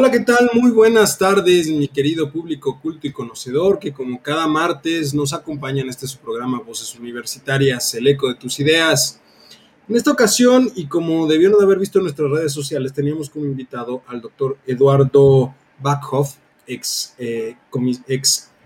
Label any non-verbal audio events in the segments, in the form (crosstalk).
Hola, ¿qué tal? Muy buenas tardes, mi querido público culto y conocedor, que como cada martes nos acompaña en este su programa Voces Universitarias, el eco de tus ideas. En esta ocasión, y como debieron de haber visto en nuestras redes sociales, teníamos como invitado al doctor Eduardo Backhoff, ex, eh,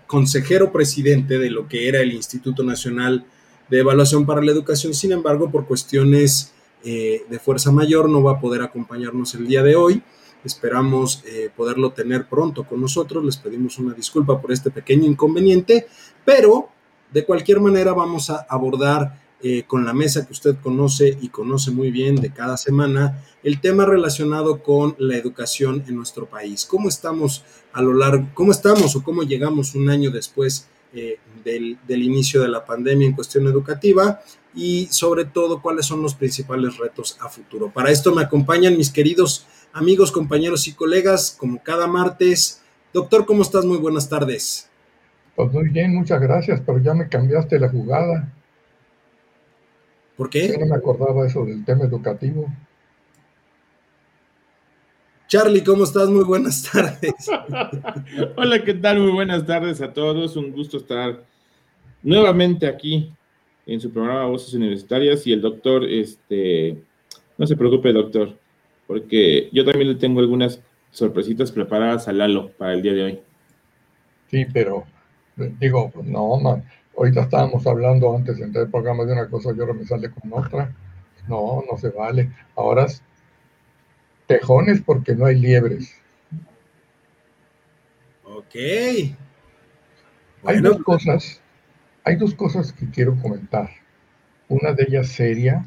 consejero presidente de lo que era el Instituto Nacional de Evaluación para la Educación. Sin embargo, por cuestiones eh, de fuerza mayor, no va a poder acompañarnos el día de hoy. Esperamos eh, poderlo tener pronto con nosotros. Les pedimos una disculpa por este pequeño inconveniente, pero de cualquier manera vamos a abordar eh, con la mesa que usted conoce y conoce muy bien de cada semana el tema relacionado con la educación en nuestro país. ¿Cómo estamos a lo largo, cómo estamos o cómo llegamos un año después eh, del, del inicio de la pandemia en cuestión educativa? y sobre todo cuáles son los principales retos a futuro. Para esto me acompañan mis queridos amigos, compañeros y colegas, como cada martes. Doctor, ¿cómo estás? Muy buenas tardes. Pues muy bien, muchas gracias, pero ya me cambiaste la jugada. ¿Por qué? Yo no me acordaba eso del tema educativo. Charlie, ¿cómo estás? Muy buenas tardes. (laughs) Hola, ¿qué tal? Muy buenas tardes a todos. Un gusto estar nuevamente aquí en su programa Voces Universitarias y el doctor, este, no se preocupe, doctor, porque yo también le tengo algunas sorpresitas preparadas a Lalo para el día de hoy. Sí, pero digo, no, man, ahorita estábamos hablando antes de entrar el programa de una cosa y ahora me sale con otra. No, no se vale. Ahora es tejones porque no hay liebres. Ok. Hay dos cosas, hay dos cosas que quiero comentar. Una de ellas seria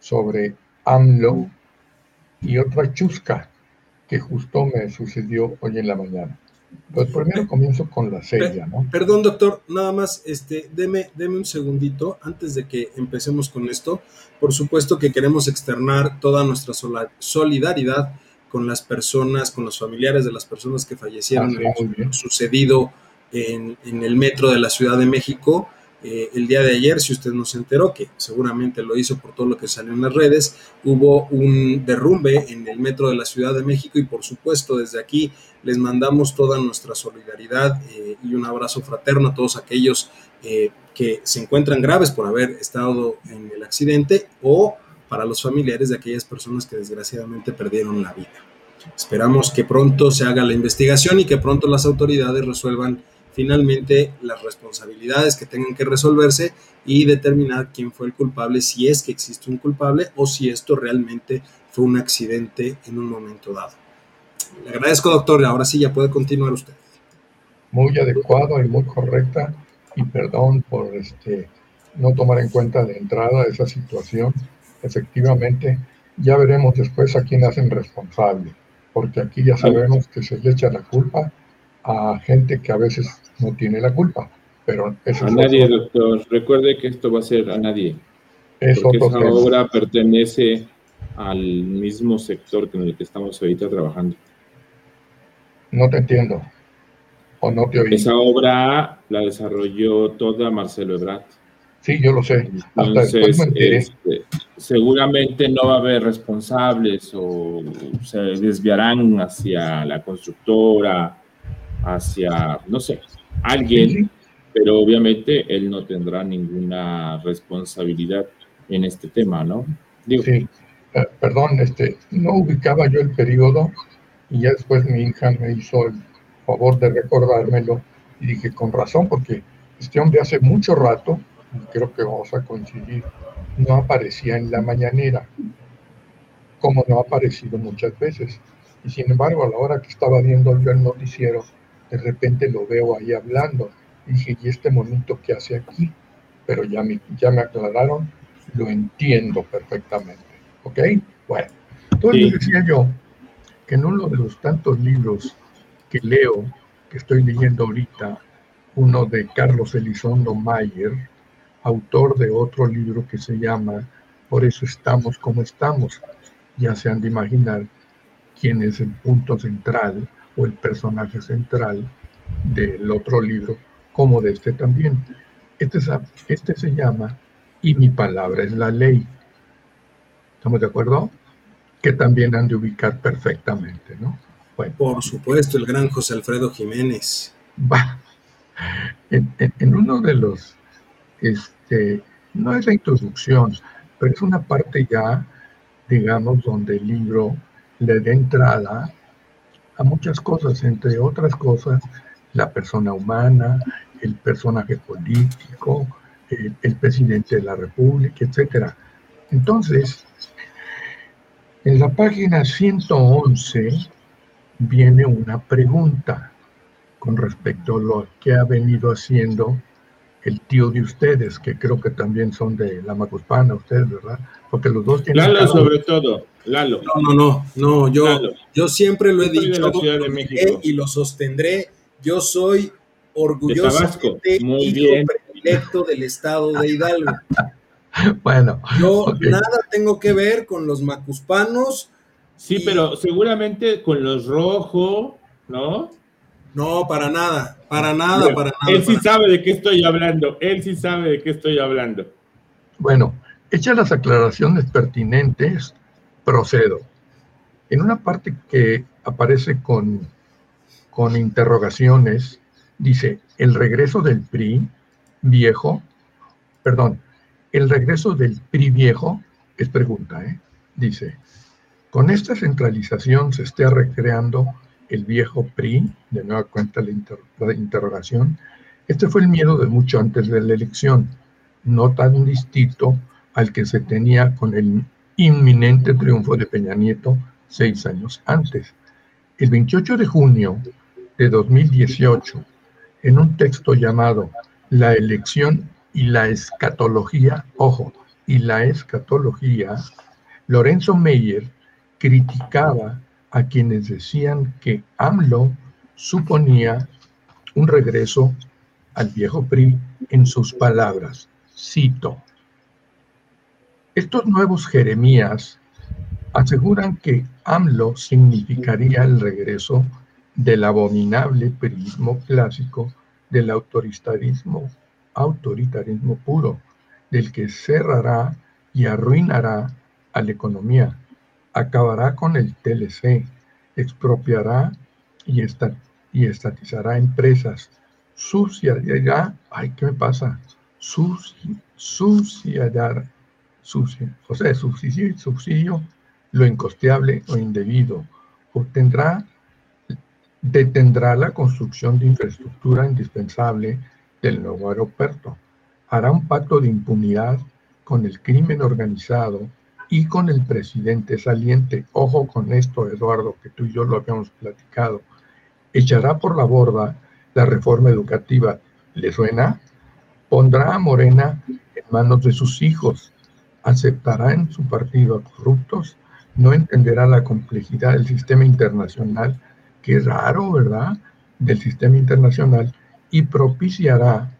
sobre AMLO y otra chusca que justo me sucedió hoy en la mañana. Pues primero comienzo con la serie, ¿no? Perdón, doctor, nada más, este, deme, deme un segundito antes de que empecemos con esto. Por supuesto que queremos externar toda nuestra solidaridad con las personas, con los familiares de las personas que fallecieron en lo sucedido en, en el metro de la Ciudad de México. Eh, el día de ayer, si usted no se enteró, que seguramente lo hizo por todo lo que salió en las redes, hubo un derrumbe en el metro de la Ciudad de México y por supuesto desde aquí les mandamos toda nuestra solidaridad eh, y un abrazo fraterno a todos aquellos eh, que se encuentran graves por haber estado en el accidente o para los familiares de aquellas personas que desgraciadamente perdieron la vida. Esperamos que pronto se haga la investigación y que pronto las autoridades resuelvan finalmente las responsabilidades que tengan que resolverse y determinar quién fue el culpable, si es que existe un culpable o si esto realmente fue un accidente en un momento dado. Le agradezco, doctor. Ahora sí ya puede continuar usted. Muy adecuado y muy correcta. Y perdón por este, no tomar en cuenta de entrada esa situación. Efectivamente, ya veremos después a quién hacen responsable, porque aquí ya sabemos que se le echa la culpa a gente que a veces no tiene la culpa. Pero a nadie, doctor. Recuerde que esto va a ser a nadie. porque esa obra pertenece al mismo sector con el que estamos ahorita trabajando. No te entiendo. O no te oí. Esa obra la desarrolló toda Marcelo Ebrard. Sí, yo lo sé. Entonces, este, seguramente no va a haber responsables o se desviarán hacia la constructora, hacia, no sé, alguien, pero obviamente él no tendrá ninguna responsabilidad en este tema, ¿no? Sí, eh, perdón, este, no ubicaba yo el periodo y ya después mi hija me hizo el favor de recordármelo y dije, con razón, porque este hombre hace mucho rato, creo que vamos a coincidir, no aparecía en la mañanera, como no ha aparecido muchas veces. Y sin embargo, a la hora que estaba viendo yo el noticiero, de repente lo veo ahí hablando. Y dije, ¿y este monito qué hace aquí? Pero ya me, ya me aclararon, lo entiendo perfectamente. ¿Ok? Bueno, entonces decía yo que en uno de los tantos libros que leo, que estoy leyendo ahorita, uno de Carlos Elizondo Mayer, autor de otro libro que se llama Por eso estamos como estamos. Ya se han de imaginar quién es el punto central o el personaje central del otro libro, como de este también. Este, este se llama Y mi palabra es la ley. ¿Estamos de acuerdo? Que también han de ubicar perfectamente, ¿no? Por supuesto, el gran José Alfredo Jiménez. Va. En, uno de los, este, no es la introducción, pero es una parte ya, digamos, donde el libro le da entrada a muchas cosas, entre otras cosas, la persona humana, el personaje político, el, presidente de la República, etc. Entonces, en la página 111 viene una pregunta con respecto a lo que ha venido haciendo el tío de ustedes, que creo que también son de la Macuspana, ustedes, ¿verdad? Porque los dos tienen... Lalo sobre todo, Lalo. No, no, no, no yo, yo siempre lo he dicho y lo sostendré. Yo soy orgullosamente Muy hijo predilecto del estado de Hidalgo. (laughs) bueno. Yo nada tengo que ver con los macuspanos. Sí, pero seguramente con los rojos, ¿no? No, para nada, para nada, para nada. Él sí sabe de qué estoy hablando, él sí sabe de qué estoy hablando. Bueno, hechas las aclaraciones pertinentes, procedo. En una parte que aparece con, con interrogaciones, dice, el regreso del PRI viejo, perdón, el regreso del PRI viejo, es pregunta, ¿eh? dice, con esta centralización se está recreando el viejo PRI, de nueva cuenta la, interrogación, este fue el miedo de mucho antes de la elección, no tan distinto al que se tenía con el inminente triunfo de Peña Nieto seis años antes. El 28 de junio de 2018, en un texto llamado La elección y la escatología, ojo, y la escatología, Lorenzo Meyer criticaba a quienes decían que AMLO suponía un regreso al viejo PRI en sus palabras. Cito. Estos nuevos Jeremías aseguran que AMLO significaría el regreso del abominable priismo clásico del autoritarismo, autoritarismo puro, del que cerrará y arruinará a la economía, acabará con el TLC, expropiará y, y estatizará empresas, suciará, ay, ¿qué me pasa? Suci, suciará, sucia, o sea, subsidio, subsidio lo incosteable o indebido, obtendrá, detendrá la construcción de infraestructura indispensable del nuevo aeropuerto, hará un pacto de impunidad con el crimen organizado y con el presidente saliente. Ojo con esto, Eduardo, que tú y yo lo habíamos platicado. Echará por la borda la reforma educativa. ¿Le suena? Pondrá a Morena en manos de sus hijos. Aceptará en su partido a corruptos. No entenderá la complejidad del sistema internacional. Qué raro, ¿verdad? Del sistema internacional. Y propiciará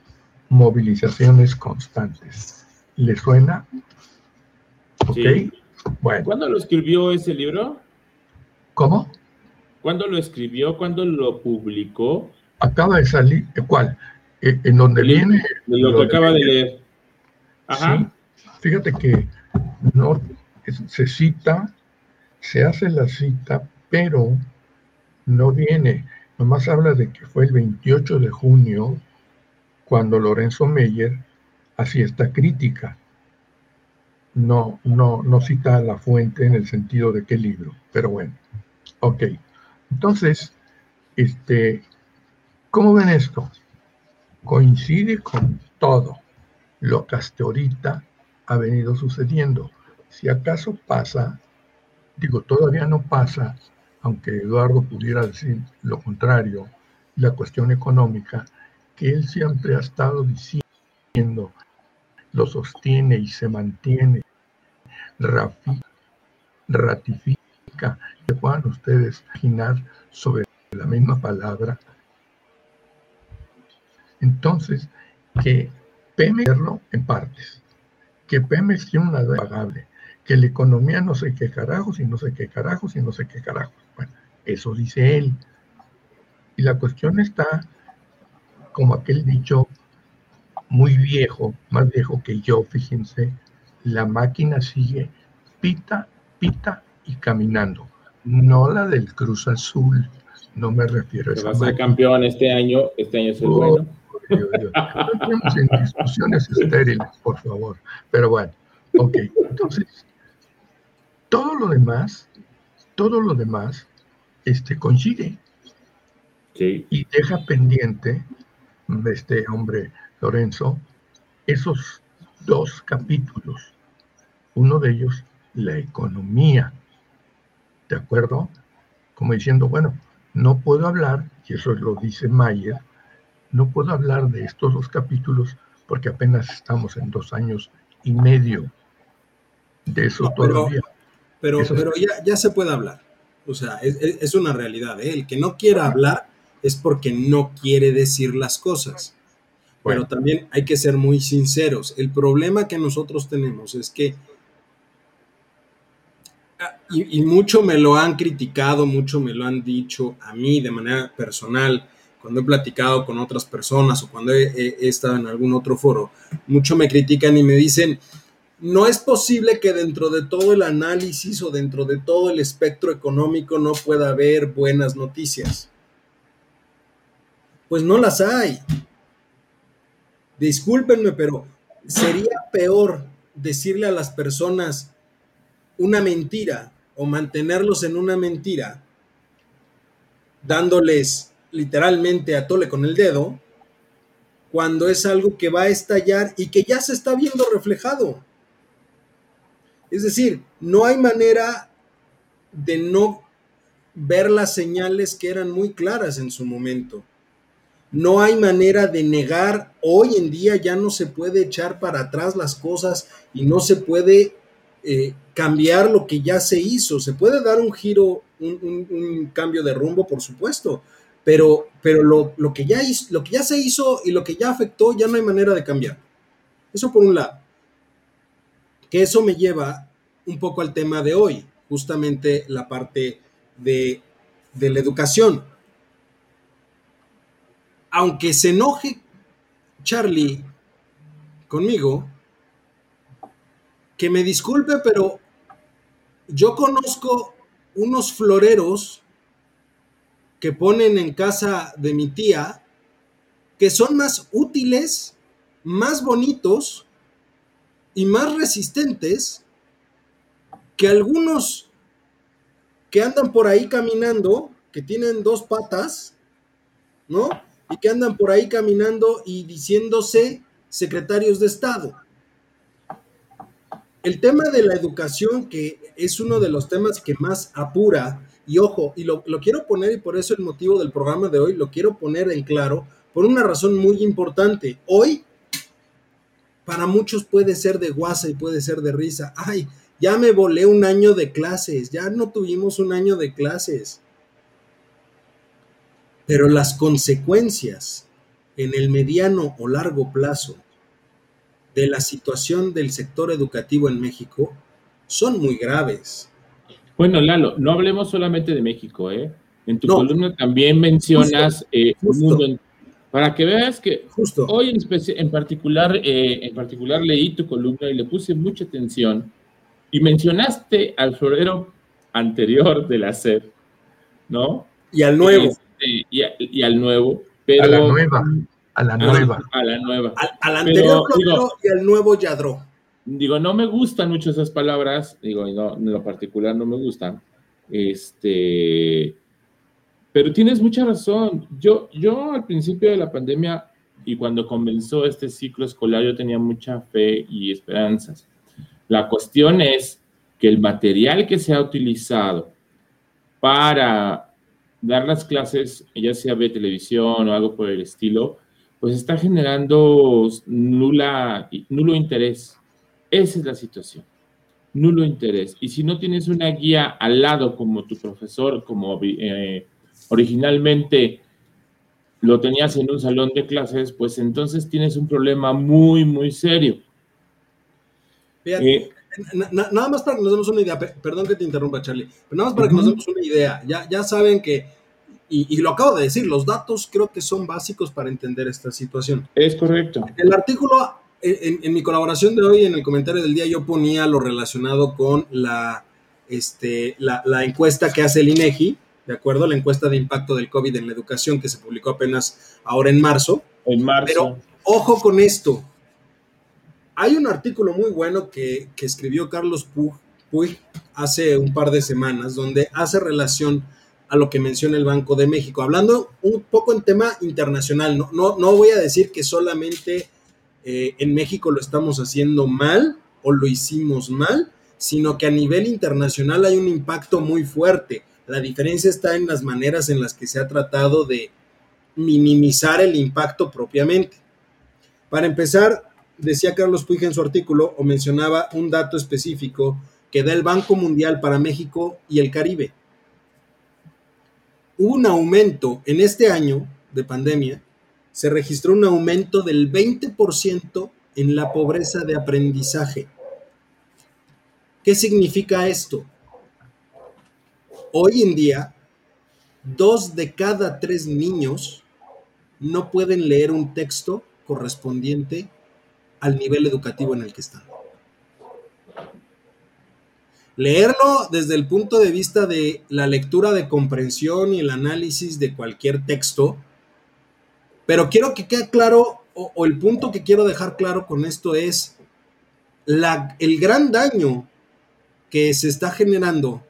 movilizaciones constantes. ¿Le suena? Bueno. ¿Cuándo lo escribió ese libro? ¿Cómo? ¿Cuándo lo escribió? ¿Cuándo lo publicó? Acaba de salir, ¿cuál? Eh, en donde viene. lo que acaba de leer. Ajá. fíjate que no se cita, se hace la cita, pero no viene. Nomás habla de que fue el 28 de junio cuando Lorenzo Meyer hacía esta crítica no, no, no cita la fuente en el sentido de qué libro, pero bueno, ok. Entonces, este, ¿cómo ven esto? Coincide con todo lo que hasta ahorita ha venido sucediendo. Si acaso pasa, digo, todavía no pasa, aunque Eduardo pudiera decir lo contrario, la cuestión económica, que él siempre ha estado diciendo, lo sostiene y se mantiene ratifica, que puedan ustedes imaginar sobre la misma palabra. Entonces, que Pemex en partes, que Pemex tiene una deuda pagable, que la economía no sé qué carajos y no sé qué carajos y no sé qué carajos. Bueno, eso dice él. Y la cuestión está como aquel dicho muy viejo, más viejo que yo, fíjense, la máquina sigue pita, pita y caminando. No la del Cruz Azul, no me refiero a esa. Va a ser campeón este año, este año es el oh, bueno. No entremos en discusiones estériles, por favor. Pero bueno, ok. Entonces, todo lo demás, todo lo demás, este, consigue. Y deja pendiente este hombre Lorenzo esos dos capítulos. Uno de ellos, la economía. ¿De acuerdo? Como diciendo, bueno, no puedo hablar, y eso lo dice Mayer, no puedo hablar de estos dos capítulos porque apenas estamos en dos años y medio de eso todavía. Pero, pero ya, ya, se puede hablar. O sea, es, una realidad. ¿eh? El que no quiera hablar es porque no quiere decir las cosas. Pero también hay que ser muy sinceros. El problema que nosotros tenemos es que, y, mucho me lo han criticado, mucho me lo han dicho a mí de manera personal, cuando he platicado con otras personas o cuando he, estado en algún otro foro, mucho me critican y me dicen, no es posible que dentro de todo el análisis o dentro de todo el espectro económico no pueda haber buenas noticias. Pues no las hay. Discúlpenme, pero sería peor decirle a las personas una mentira o mantenerlos en una mentira, dándoles literalmente a tole con el dedo, cuando es algo que va a estallar y que ya se está viendo reflejado. Es decir, no hay manera de no ver las señales que eran muy claras en su momento. No hay manera de negar, hoy en día ya no se puede echar para atrás las cosas y no se puede eh, cambiar lo que ya se hizo. Se puede dar un giro, un, cambio de rumbo, por supuesto, pero, pero lo, que ya hizo, lo que ya se hizo y lo que ya afectó ya no hay manera de cambiar. Eso por un lado que eso me lleva un poco al tema de hoy, justamente la parte de, la educación. Aunque se enoje Charlie conmigo, que me disculpe, pero yo conozco unos floreros que ponen en casa de mi tía que son más útiles, más bonitos y más resistentes que algunos que andan por ahí caminando, que tienen dos patas, ¿no? Y que andan por ahí caminando y diciéndose secretarios de Estado. El tema de la educación, que es uno de los temas que más apura, y ojo, y lo, lo quiero poner, y por eso el motivo del programa de hoy, lo quiero poner en claro, por una razón muy importante. Hoy para muchos puede ser de guasa y puede ser de risa. Ay, ya me volé un año de clases, ya no tuvimos un año de clases. Pero las consecuencias en el mediano o largo plazo de la situación del sector educativo en México son muy graves. Bueno, Lalo, no hablemos solamente de México, ¿eh? En tu columna también mencionas eh, un mundo para que veas que Justo. hoy en, en particular, eh, en particular leí tu columna y le puse mucha atención y mencionaste al florero anterior de la SED, ¿no? Y al nuevo. Este, y, al nuevo. Pero, a la nueva. A la nueva. A, la nueva. Al, anterior florero y al nuevo yadró. Digo, no me gustan mucho esas palabras, digo, no, en lo particular no me gustan. Este, pero tienes mucha razón. Yo, yo al principio de la pandemia y cuando comenzó este ciclo escolar, yo tenía mucha fe y esperanzas. La cuestión es que el material que se ha utilizado para dar las clases, ya sea de televisión o algo por el estilo, pues está generando nula, nulo interés. Esa es la situación. Nulo interés. Y si no tienes una guía al lado como tu profesor, como eh, originalmente lo tenías en un salón de clases, pues entonces tienes un problema muy, muy serio. Eh, nada más para que nos demos una idea, perdón que te interrumpa, Charlie, pero nada más para que nos demos una idea. Ya, ya saben que, y, lo acabo de decir, los datos creo que son básicos para entender esta situación. Es correcto. El artículo, en, mi colaboración de hoy, en el comentario del día, yo ponía lo relacionado con la, este, la, la encuesta que hace el INEGI, ¿de acuerdo? La encuesta de impacto del COVID en la educación que se publicó apenas ahora en marzo. En marzo. Pero ojo con esto, hay un artículo muy bueno que, escribió Carlos Puig, hace un par de semanas, donde hace relación a lo que menciona el Banco de México, hablando un poco en tema internacional. No, no, no voy a decir que solamente eh, en México lo estamos haciendo mal o lo hicimos mal, sino que a nivel internacional hay un impacto muy fuerte. La diferencia está en las maneras en las que se ha tratado de minimizar el impacto propiamente. Para empezar, decía Carlos Puig en su artículo o mencionaba un dato específico que da el Banco Mundial para México y el Caribe. Un aumento en este año de pandemia, se registró un aumento del 20% en la pobreza de aprendizaje. ¿Qué significa esto? Hoy en día, dos de cada tres niños no pueden leer un texto correspondiente al nivel educativo en el que están. Leerlo desde el punto de vista de la lectura de comprensión y el análisis de cualquier texto, pero quiero que quede claro, o, el punto que quiero dejar claro con esto es la, el gran daño que se está generando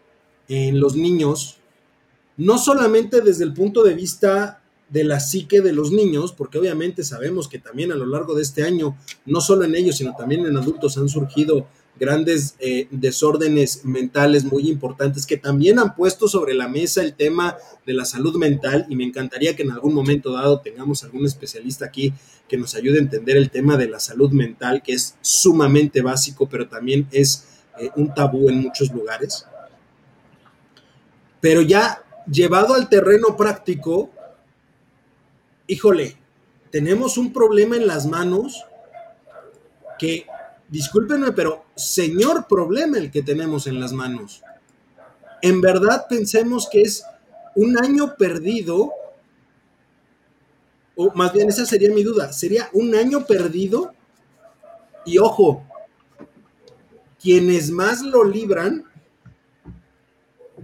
en los niños, no solamente desde el punto de vista de la psique de los niños, porque obviamente sabemos que también a lo largo de este año, no solo en ellos, sino también en adultos han surgido grandes eh, desórdenes mentales muy importantes que también han puesto sobre la mesa el tema de la salud mental y me encantaría que en algún momento dado tengamos algún especialista aquí que nos ayude a entender el tema de la salud mental, que es sumamente básico, pero también es eh, un tabú en muchos lugares. Pero ya llevado al terreno práctico, híjole, tenemos un problema en las manos que, discúlpenme, pero señor problema el que tenemos en las manos. En verdad pensemos que es un año perdido, o más bien esa sería mi duda, sería un año perdido y ojo, quienes más lo libran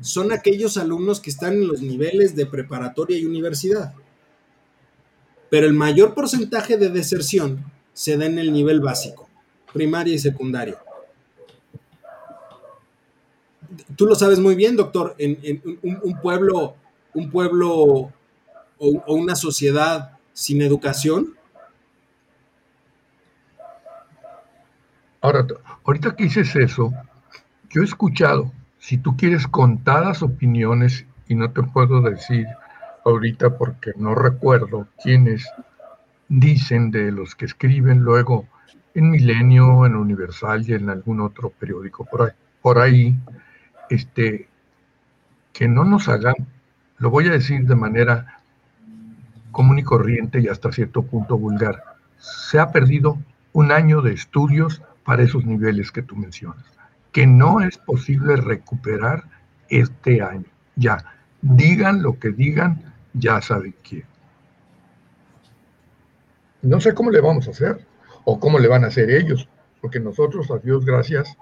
son aquellos alumnos que están en los niveles de preparatoria y universidad pero el mayor porcentaje de deserción se da en el nivel básico, primaria y secundaria. Tú lo sabes muy bien, doctor, en, un, pueblo, un pueblo o, o una sociedad sin educación. Ahora, ahorita que dices eso, yo he escuchado, si tú quieres contadas opiniones, y no te puedo decir ahorita porque no recuerdo quiénes dicen de los que escriben luego en Milenio, en Universal y en algún otro periódico por ahí, este, que no nos hagan, lo voy a decir de manera común y corriente y hasta cierto punto vulgar, se ha perdido un año de estudios para esos niveles que tú mencionas, que no es posible recuperar este año. Ya, digan lo que digan, ya saben quién. No sé cómo le vamos a hacer o cómo le van a hacer ellos, porque nosotros, a Dios gracias,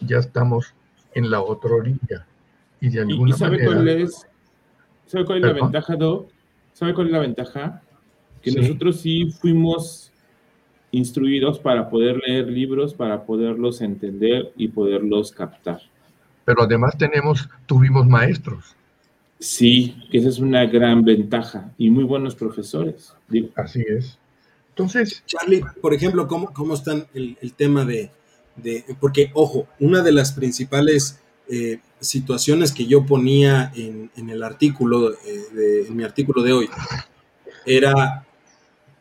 ya estamos en la otra orilla. Y de alguna sabe manera. Cuál es, ¿Sabe cuál es la ventaja, Do? ¿Sabe cuál es la ventaja? Que nosotros sí fuimos instruidos para poder leer libros, para poderlos entender y poderlos captar. Pero además tenemos, tuvimos maestros. Sí, que esa es una gran ventaja y muy buenos profesores. Así es. Entonces. Charlie, por ejemplo, ¿cómo, cómo está el, tema de, Porque, ojo, una de las principales eh, situaciones que yo ponía en, el artículo, eh, en mi artículo de hoy, era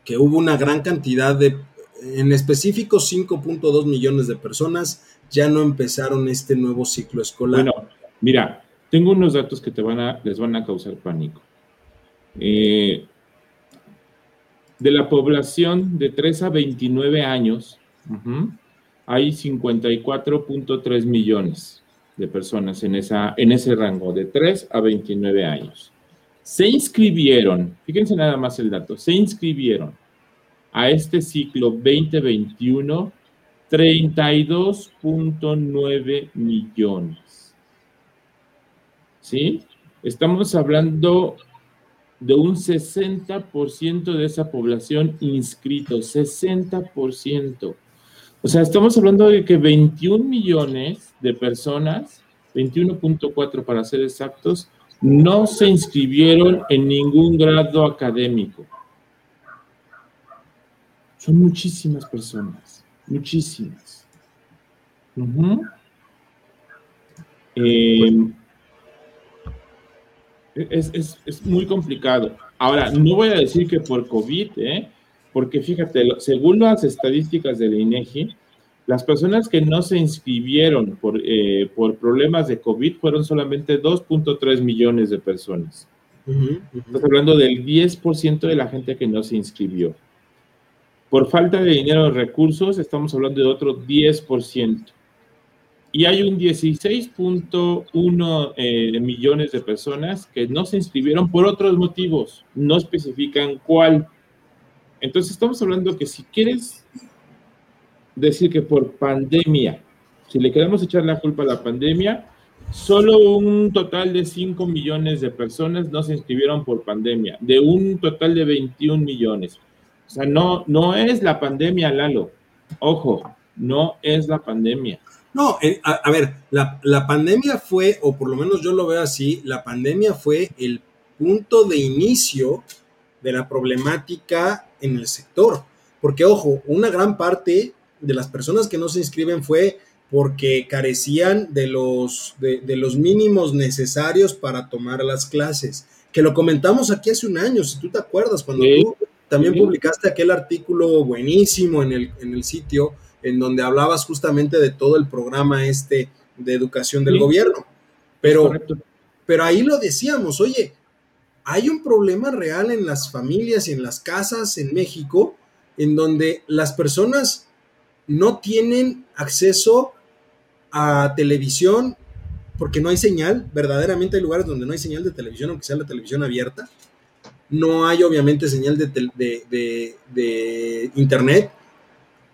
que hubo una gran cantidad de, en específico 5.2 millones de personas ya no empezaron este nuevo ciclo escolar. Bueno, mira, tengo unos datos que te van a, les van a causar pánico. Eh, De la población de 3 a 29 años, hay 54.3 millones de personas en, esa, en ese rango, de 3 a 29 años. Se inscribieron, fíjense nada más el dato, se inscribieron a este ciclo 2021 32.9 millones. ¿Sí? Estamos hablando de un 60% de esa población inscrito, 60%. O sea, estamos hablando de que 21 millones de personas, 21.4 para ser exactos, no se inscribieron en ningún grado académico. Son muchísimas personas, muchísimas. Es, muy complicado. Ahora, no voy a decir que por COVID, ¿eh? porque fíjate, según las estadísticas del INEGI, las personas que no se inscribieron por, eh, por problemas de COVID fueron solamente 2.3 millones de personas. Estamos hablando del 10% de la gente que no se inscribió. Por falta de dinero o recursos, estamos hablando de otro 10% y hay un 16.1 eh, millones de personas que no se inscribieron por otros motivos, no especifican cuál. Entonces estamos hablando que si quieres decir que por pandemia, si le queremos echar la culpa a la pandemia, solo un total de 5 millones de personas no se inscribieron por pandemia, de un total de 21 millones. O sea, no, no es la pandemia, Lalo. Ojo, no es la pandemia. No, a, ver, la, la, pandemia fue, o por lo menos yo lo veo así, la pandemia fue el punto de inicio de la problemática en el sector. Porque, ojo, una gran parte de las personas que no se inscriben fue porque carecían de los, de, los mínimos necesarios para tomar las clases. Que lo comentamos aquí hace un año, si tú te acuerdas, cuando tú también publicaste aquel artículo buenísimo en el, en el sitio en donde hablabas justamente de todo el programa este de educación del gobierno. Pero, pero ahí lo decíamos, oye, hay un problema real en las familias y en las casas en México en donde las personas no tienen acceso a televisión porque no hay señal, verdaderamente hay lugares donde no hay señal de televisión, aunque sea la televisión abierta. No hay obviamente señal de, de, de internet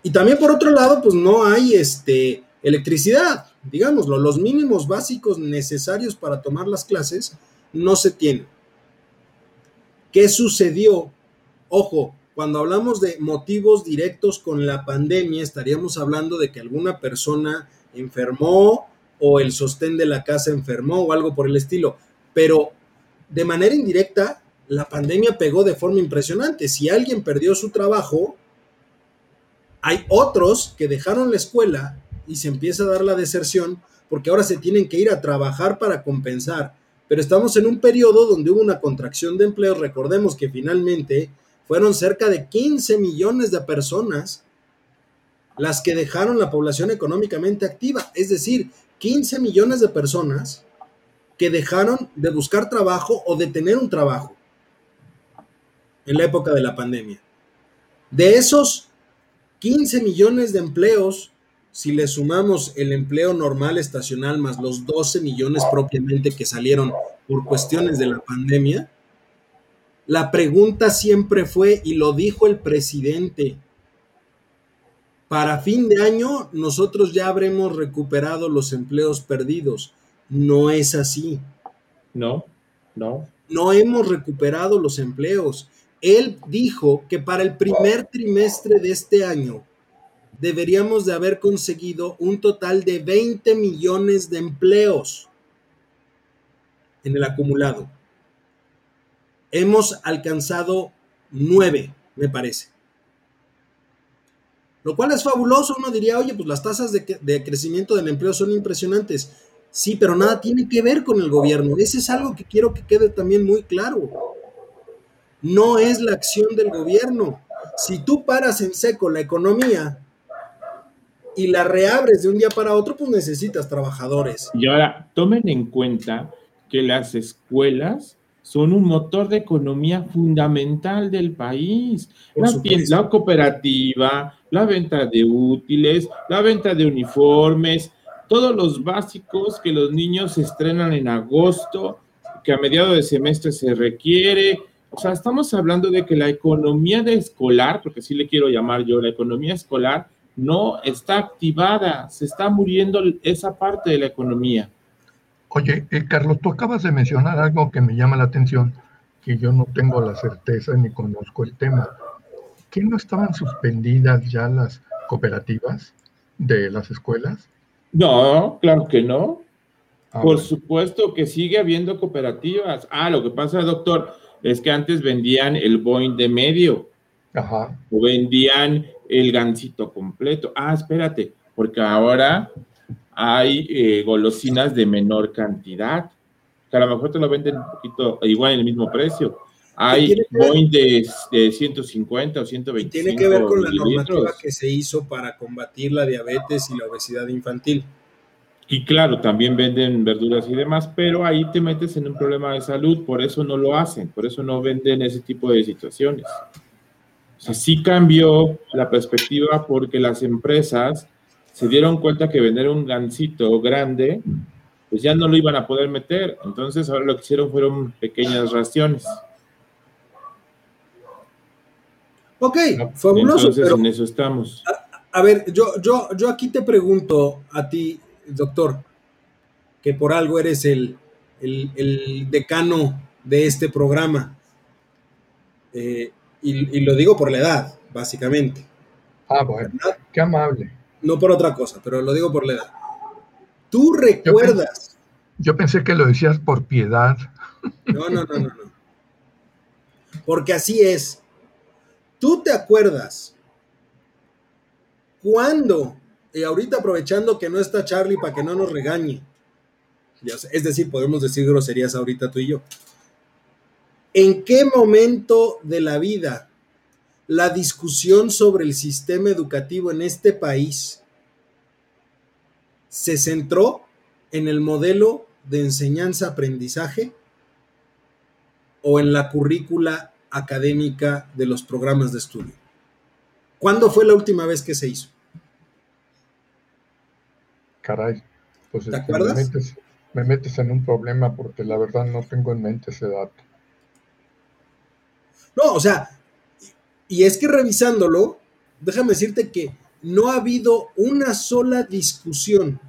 y también por otro lado, pues no hay este, electricidad, digámoslo, los mínimos básicos necesarios para tomar las clases no se tienen. ¿Qué sucedió? Ojo, cuando hablamos de motivos directos con la pandemia, estaríamos hablando de que alguna persona enfermó o el sostén de la casa enfermó o algo por el estilo. Pero de manera indirecta, la pandemia pegó de forma impresionante. Si alguien perdió su trabajo, hay otros que dejaron la escuela y se empieza a dar la deserción porque ahora se tienen que ir a trabajar para compensar. Pero estamos en un periodo donde hubo una contracción de empleo. Recordemos que finalmente fueron cerca de 15 millones de personas las que dejaron la población económicamente activa. Es decir, 15 millones de personas que dejaron de buscar trabajo o de tener un trabajo en la época de la pandemia. De esos 15 millones de empleos, si le sumamos el empleo normal estacional más los 12 millones propiamente que salieron por cuestiones de la pandemia, la pregunta siempre fue, y lo dijo el presidente, para fin de año nosotros ya habremos recuperado los empleos perdidos. No es así. No, no. No hemos recuperado los empleos él dijo que para el primer trimestre de este año deberíamos de haber conseguido un total de 20 millones de empleos en el acumulado. Hemos alcanzado 9, me parece. Lo cual es fabuloso. Uno diría, oye, pues las tasas de, de, crecimiento del empleo son impresionantes. Sí, pero nada tiene que ver con el gobierno. Ese es algo que quiero que quede también muy claro no es la acción del gobierno. Si tú paras en seco la economía y la reabres de un día para otro, pues necesitas trabajadores. Y ahora, tomen en cuenta que las escuelas son un motor de economía fundamental del país. La, la, cooperativa, la venta de útiles, la venta de uniformes, todos los básicos que los niños estrenan en agosto, que a mediados de semestre se requiere. O sea, estamos hablando de que la economía de escolar, porque así le quiero llamar yo, la economía escolar no está activada, se está muriendo esa parte de la economía. Oye, eh, Carlos, tú acabas de mencionar algo que me llama la atención, que yo no tengo la certeza ni conozco el tema. ¿Qué no estaban suspendidas ya las cooperativas de las escuelas? No, claro que no. Ah, Por supuesto que sigue habiendo cooperativas. Ah, lo que pasa, doctor, es que antes vendían el Boeing de medio. Ajá. O vendían el gancito completo. Ah, espérate, porque ahora hay eh, golosinas de menor cantidad, que a lo mejor te lo venden un poquito igual en el mismo precio. Hay Boeing de, de, 150 o 125. Tiene que ver con la normativa que se hizo para combatir la diabetes y la obesidad infantil. Y claro, también venden verduras y demás, pero ahí te metes en un problema de salud, por eso no lo hacen, por eso no venden ese tipo de situaciones. O sea, sí cambió la perspectiva porque las empresas se dieron cuenta que vender un gancito grande, pues ya no lo iban a poder meter. Entonces ahora lo que hicieron fueron pequeñas raciones. Ok, fabuloso. Entonces en eso estamos. A, ver, yo, yo, yo aquí te pregunto a ti, doctor, que por algo eres el, decano de este programa. Eh, y, lo digo por la edad, básicamente. Ah, bueno, qué amable no por otra cosa, pero lo digo por la edad. ¿Tú recuerdas? Yo pensé, que lo decías por piedad. No, no, no, no, no. Porque así es. ¿Tú te acuerdas cuándo, y ahorita aprovechando que no está Charlie para que no nos regañe, es decir, podemos decir groserías ahorita tú y yo, ¿en qué momento de la vida la discusión sobre el sistema educativo en este país se centró en el modelo de enseñanza-aprendizaje o en la currícula académica de los programas de estudio. ¿Cuándo fue la última vez que se hizo? Caray, pues ¿te acuerdas? Me metes, me metes en un problema porque la verdad no tengo en mente ese dato. No, o sea, y es que revisándolo, déjame decirte que no ha habido una sola discusión,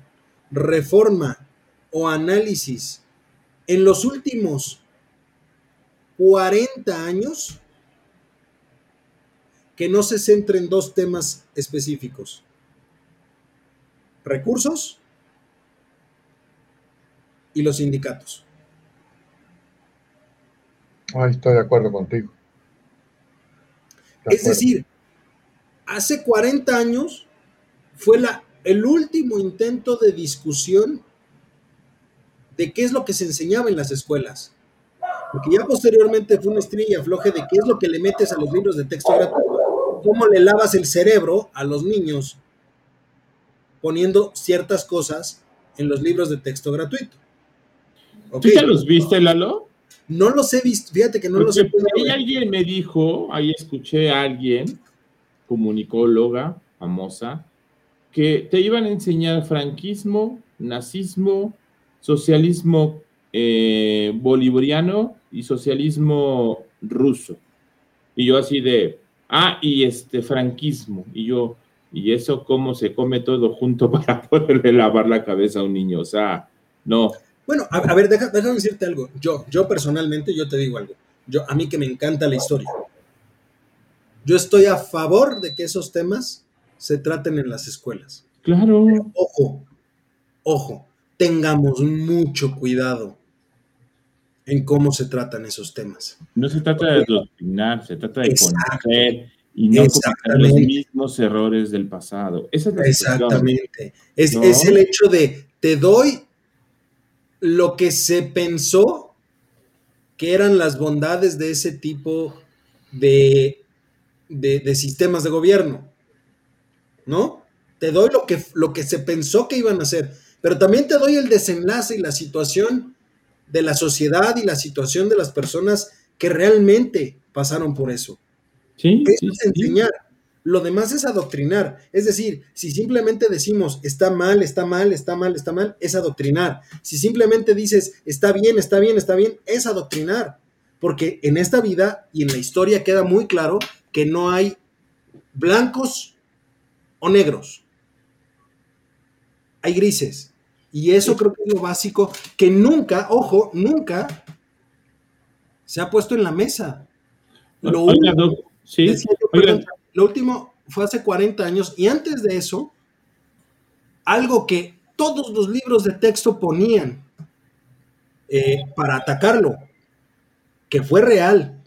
reforma o análisis en los últimos 40 años que no se centre en dos temas específicos. Recursos y los sindicatos. Ahí estoy de acuerdo contigo. Es decir, hace 40 años fue la, el último intento de discusión de qué es lo que se enseñaba en las escuelas. Porque ya posteriormente fue una estrella floje de qué es lo que le metes a los libros de texto gratuito, cómo le lavas el cerebro a los niños poniendo ciertas cosas en los libros de texto gratuito. ¿Tú ya los viste, Lalo? No los he visto, fíjate que no los he visto. Ahí alguien me dijo, ahí escuché a alguien, comunicóloga famosa, que te iban a enseñar franquismo, nazismo, socialismo eh, bolivariano y socialismo ruso. Y yo así de, ah, y este franquismo. Y yo, ¿y eso cómo se come todo junto (laughs) para poderle lavar la cabeza a un niño? O sea, no, bueno, a, ver, déjame decirte algo. Yo, yo personalmente, yo te digo algo. Yo, a mí que me encanta la historia. Yo estoy a favor de que esos temas se traten en las escuelas. Claro. ojo, ojo, tengamos mucho cuidado en cómo se tratan esos temas. No se trata de dominar, se trata de conocer y no cometer los mismos errores del pasado. Esa es Exactamente. Es, es el hecho de te doy lo que se pensó que eran las bondades de ese tipo de, de, sistemas de gobierno. ¿No? Te doy lo que, lo que se pensó que iban a hacer, pero también te doy el desenlace y la situación de la sociedad y la situación de las personas que realmente pasaron por eso. Sí, eso es enseñar. Lo demás es adoctrinar. Es decir, si simplemente decimos está mal, está mal, está mal, está mal, es adoctrinar. Si simplemente dices está bien, está bien, está bien, es adoctrinar. Porque en esta vida y en la historia queda muy claro que no hay blancos o negros. Hay grises. Y eso creo que es lo básico que nunca, ojo, nunca se ha puesto en la mesa. Lo, último fue hace 40 años y antes de eso, algo que todos los libros de texto ponían eh, para atacarlo, que fue real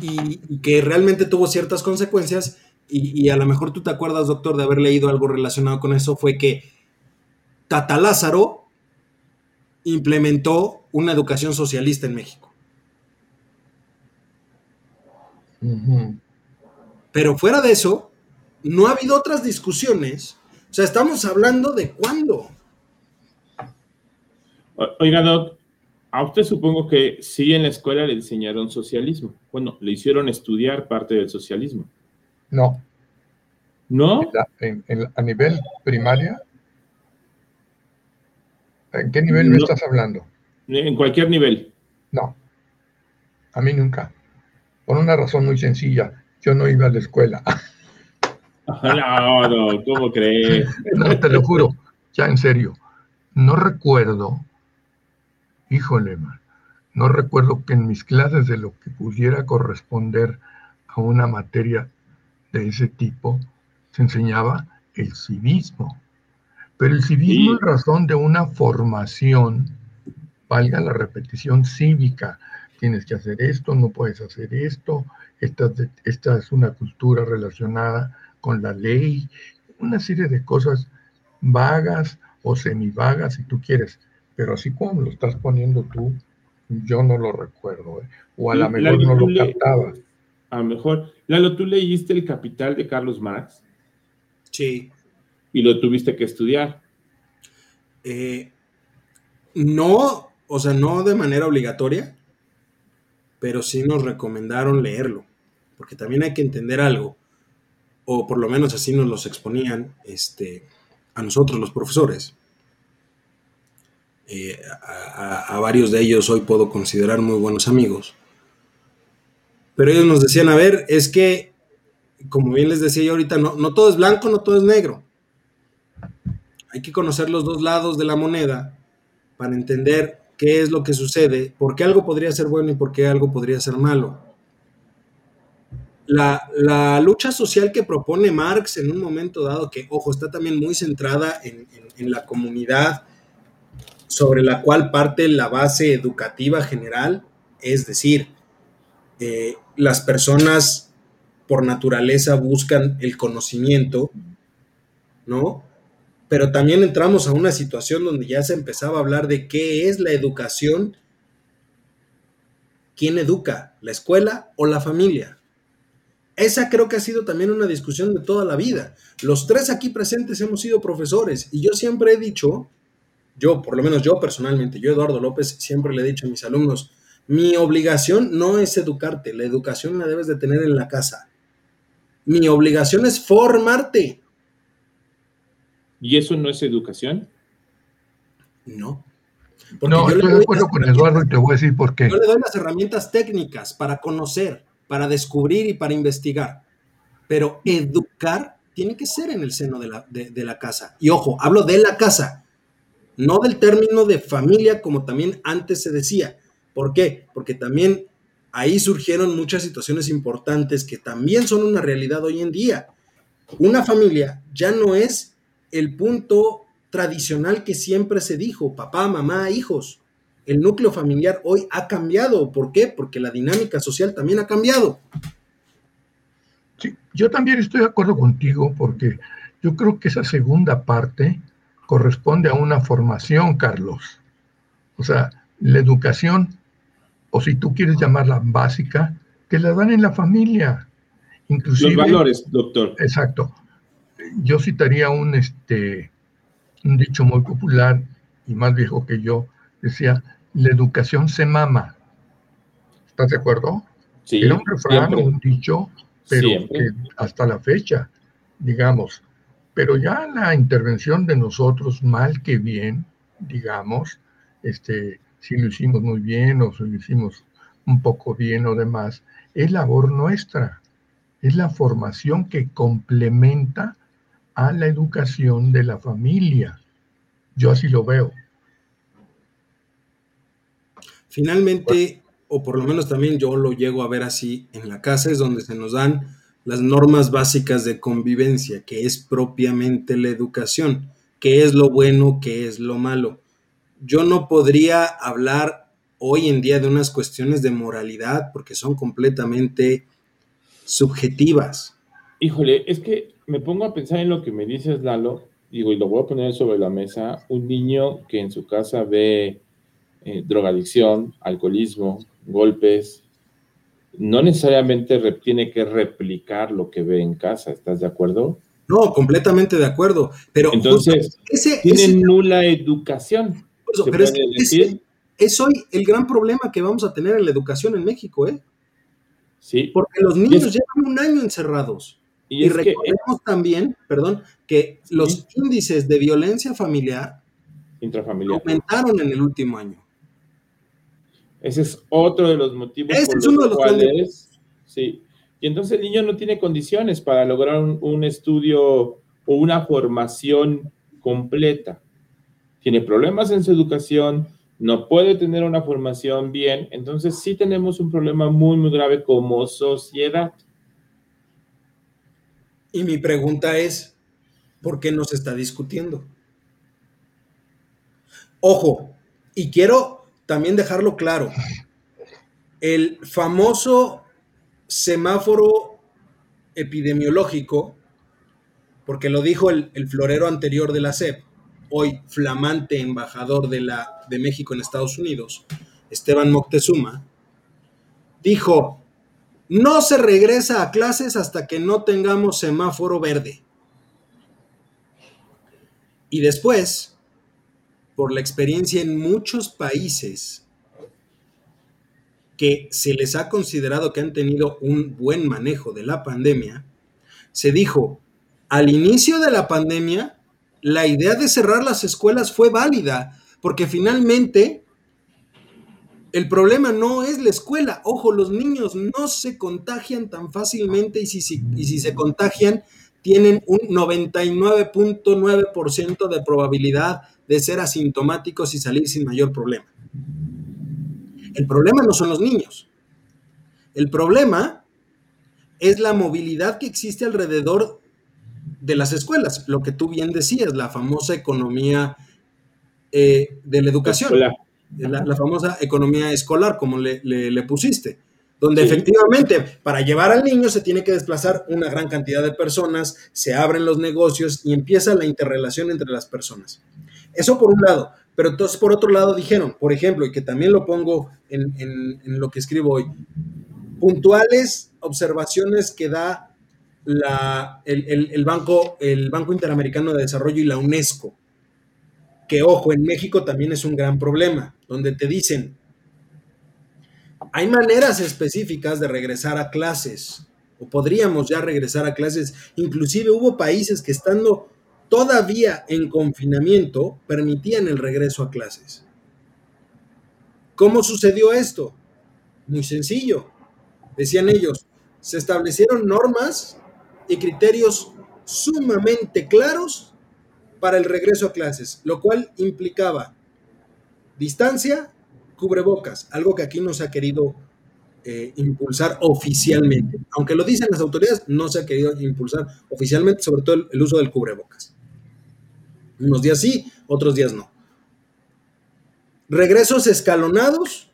y, que realmente tuvo ciertas consecuencias, y, y, a lo mejor tú te acuerdas, doctor, de haber leído algo relacionado con eso, fue que Tata Lázaro implementó una educación socialista en México. Pero fuera de eso, no ha habido otras discusiones. O sea, estamos hablando de cuándo. Oiga, Doc, a usted supongo que sí en la escuela le enseñaron socialismo. Bueno, le hicieron estudiar parte del socialismo. No. ¿No? a nivel primaria ¿En qué nivel me estás hablando? En cualquier nivel. No, a mí nunca. Por una razón muy sencilla, yo no iba a la escuela. No, no, ¿cómo crees? No, te lo juro, ya en serio. No recuerdo, híjole, no recuerdo que en mis clases de lo que pudiera corresponder a una materia de ese tipo se enseñaba el civismo. Pero el civismo es razón de una formación, valga la repetición cívica. Tienes que hacer esto, no puedes hacer esto, esta, esta es una cultura relacionada con la ley, una serie de cosas vagas o semivagas si tú quieres, pero así como lo estás poniendo tú, yo no lo recuerdo, ¿eh? o a lo mejor no lo captaba. A lo mejor, Lalo, ¿tú leíste El Capital de Carlos Marx? Sí y lo tuviste que estudiar. Eh, no, o sea, no de manera obligatoria, pero sí nos recomendaron leerlo, porque también hay que entender algo, o por lo menos así nos los exponían este, a nosotros los profesores. Eh, a, varios de ellos hoy puedo considerar muy buenos amigos. Pero ellos nos decían, a ver, es que, como bien les decía yo ahorita, no, no todo es blanco, no todo es negro hay que conocer los dos lados de la moneda para entender qué es lo que sucede, por qué algo podría ser bueno y por qué algo podría ser malo. La, lucha social que propone Marx en un momento dado, que, ojo, está también muy centrada en, la comunidad sobre la cual parte la base educativa general, es decir, eh, las personas por naturaleza buscan el conocimiento, ¿no? Pero también entramos a una situación donde ya se empezaba a hablar de qué es la educación, quién educa, la escuela o la familia. Esa creo que ha sido también una discusión de toda la vida. Los tres aquí presentes hemos sido profesores y yo siempre he dicho, yo, por lo menos yo personalmente, yo Eduardo López, siempre le he dicho a mis alumnos, mi obligación no es educarte, la educación la debes de tener en la casa. Mi obligación es formarte. ¿Y eso no es educación? No. no, estoy de acuerdo con Eduardo y te voy a decir por qué. Yo le doy las herramientas técnicas para conocer, para descubrir y para investigar. Pero educar tiene que ser en el seno de la, de la casa. Y ojo, hablo de la casa, no del término de familia como también antes se decía. ¿Por qué? Porque también ahí surgieron muchas situaciones importantes que también son una realidad hoy en día. Una familia ya no es el punto tradicional que siempre se dijo, papá, mamá, hijos. El núcleo familiar hoy ha cambiado. ¿Por qué? Porque la dinámica social también ha cambiado. Sí, yo también estoy de acuerdo contigo porque yo creo que esa segunda parte corresponde a una formación, Carlos. O sea, la educación, o si tú quieres llamarla básica, que la dan en la familia. Inclusive, Los valores, doctor. Exacto yo citaría un, este, un dicho muy popular y más viejo que yo, decía, la educación se mama. ¿Estás de acuerdo? Sí, Era un refrán o un dicho, pero que hasta la fecha, digamos. Pero ya la intervención de nosotros, mal que bien, digamos, este, si lo hicimos muy bien o si lo hicimos un poco bien o demás, es labor nuestra. Es la formación que complementa a la educación de la familia. Yo así lo veo. Finalmente, o por lo menos también yo lo llego a ver así, en la casa es donde se nos dan las normas básicas de convivencia, que es propiamente la educación, qué es lo bueno, qué es lo malo. Yo no podría hablar hoy en día de unas cuestiones de moralidad porque son completamente subjetivas. Híjole, es que me pongo a pensar en lo que me dices, Lalo, digo, y lo voy a poner sobre la mesa, un niño que en su casa ve eh, drogadicción, alcoholismo, golpes, no necesariamente tiene que replicar lo que ve en casa, ¿estás de acuerdo? No, completamente de acuerdo. Pero Entonces, ese, Tiene ese- nula educación, eso, pero es, ese es hoy el gran problema que vamos a tener en la educación en México, ¿eh? ¿sí? Porque los niños es- llevan un año encerrados. Y Y, es que recordemos también, perdón, que los índices de violencia familiar intrafamiliar. aumentaron en el último año. Ese es otro de los motivos Ese por es los uno de los cuales, sí. Y entonces el niño no tiene condiciones para lograr un, un estudio o una formación completa. Tiene problemas en su educación, no puede tener una formación bien, entonces sí tenemos un problema muy, muy grave como sociedad. Y mi pregunta es, ¿por qué no se está discutiendo? Ojo, y quiero también dejarlo claro, el famoso semáforo epidemiológico, porque lo dijo el, florero anterior de la SEP, hoy flamante embajador de, la, de México en Estados Unidos, Esteban Moctezuma, dijo, no se regresa a clases hasta que no tengamos semáforo verde. Y después, por la experiencia en muchos países que se les ha considerado que han tenido un buen manejo de la pandemia, se dijo, al inicio de la pandemia, la idea de cerrar las escuelas fue válida, porque finalmente el problema no es la escuela. Ojo, los niños no se contagian tan fácilmente y si, se contagian, tienen un 99.9% de probabilidad de ser asintomáticos y salir sin mayor problema. El problema no son los niños. El problema es la movilidad que existe alrededor de las escuelas, lo que tú bien decías, la famosa economía eh, de la educación. La, la famosa economía escolar, como le, le- le pusiste, donde Sí. efectivamente para llevar al niño se tiene que desplazar una gran cantidad de personas, se abren los negocios y empieza la interrelación entre las personas. Eso por un lado, pero entonces por otro lado dijeron, por ejemplo, y que también lo pongo en, en- en lo que escribo hoy, puntuales observaciones que da la- el, el- el banco, el Banco Interamericano de Desarrollo y la UNESCO que ojo, en México también es un gran problema, donde te dicen, hay maneras específicas de regresar a clases, o podríamos ya regresar a clases, inclusive hubo países que estando todavía en confinamiento permitían el regreso a clases. ¿Cómo sucedió esto? Muy sencillo. Decían ellos, se establecieron normas y criterios sumamente claros para el regreso a clases, lo cual implicaba distancia, cubrebocas, algo que aquí no se ha querido eh, impulsar oficialmente. Aunque lo dicen las autoridades, no se ha querido impulsar oficialmente, sobre todo el, el uso del cubrebocas. Unos días sí, otros días no. Regresos escalonados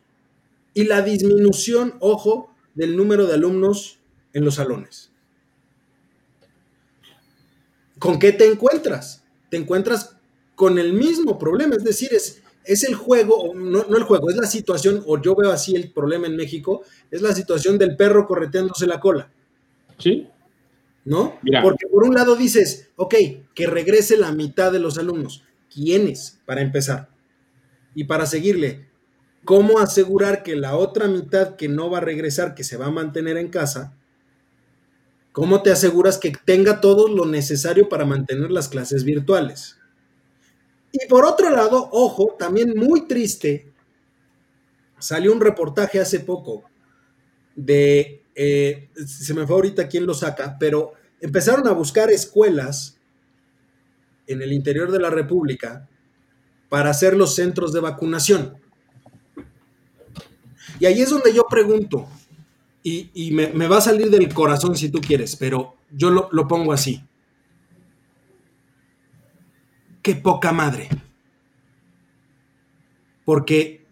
y la disminución, ojo, del número de alumnos en los salones. ¿Con qué te encuentras? Te encuentras con el mismo problema, es decir, es, es el juego, no, no, el juego, es la situación, o yo veo así el problema en México, es la situación del perro correteándose la cola. Sí. ¿No? Mira. Porque por un lado dices, ok, que regrese la mitad de los alumnos. ¿Quiénes? Para empezar. Y para seguirle, ¿cómo asegurar que la otra mitad que no va a regresar, que se va a mantener en casa, cómo te aseguras que tenga todo lo necesario para mantener las clases virtuales? Y por otro lado, ojo, también muy triste, salió un reportaje hace poco de, eh, se me fue ahorita quién lo saca, pero empezaron a buscar escuelas en el interior de la República para hacer los centros de vacunación. Y ahí es donde yo pregunto, y, me, va a salir del corazón si tú quieres, pero yo lo, lo pongo así. Qué poca madre. Porque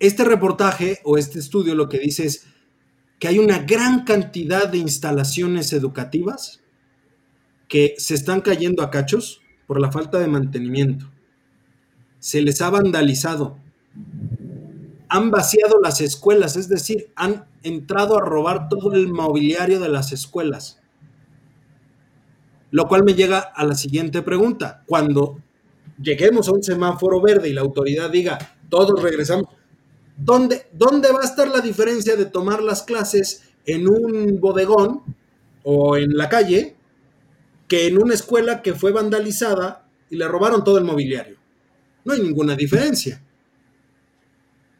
este reportaje o este estudio lo que dice es que hay una gran cantidad de instalaciones educativas que se están cayendo a cachos por la falta de mantenimiento. Se les ha vandalizado. Han vaciado las escuelas, es decir, han entrado a robar todo el mobiliario de las escuelas. Lo cual me llega a la siguiente pregunta. Cuando lleguemos a un semáforo verde y la autoridad diga, todos regresamos, ¿dónde, ¿dónde va a estar la diferencia de tomar las clases en un bodegón o en la calle que en una escuela que fue vandalizada y le robaron todo el mobiliario? No hay ninguna diferencia.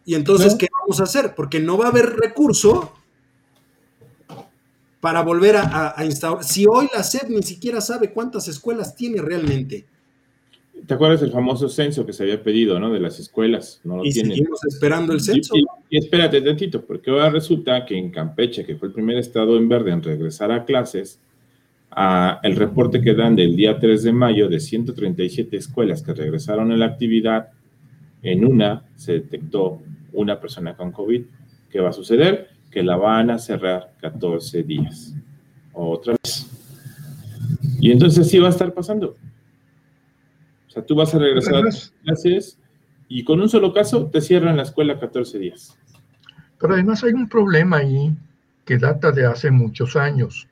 Y entonces, ¿qué vamos a hacer? Porque no va a haber recurso para volver a, a, instaurar. Si hoy la SEP ni siquiera sabe cuántas escuelas tiene realmente. ¿Te acuerdas del famoso censo que se había pedido, ¿no? De las escuelas. No lo y seguimos esperando el censo. Y, y, espérate tantito, porque ahora resulta que en Campeche, que fue el primer estado en verde en regresar a clases, a el reporte que dan del día 3 de mayo de 137 escuelas que regresaron a la actividad, en una se detectó una persona con COVID. ¿Qué va a suceder? Que la van a cerrar 14 días. Otra vez. Y entonces sí va a estar pasando. O sea, tú vas a regresar a clases y con un solo caso te cierran la escuela 14 días. Pero además hay un problema ahí que data de hace muchos años.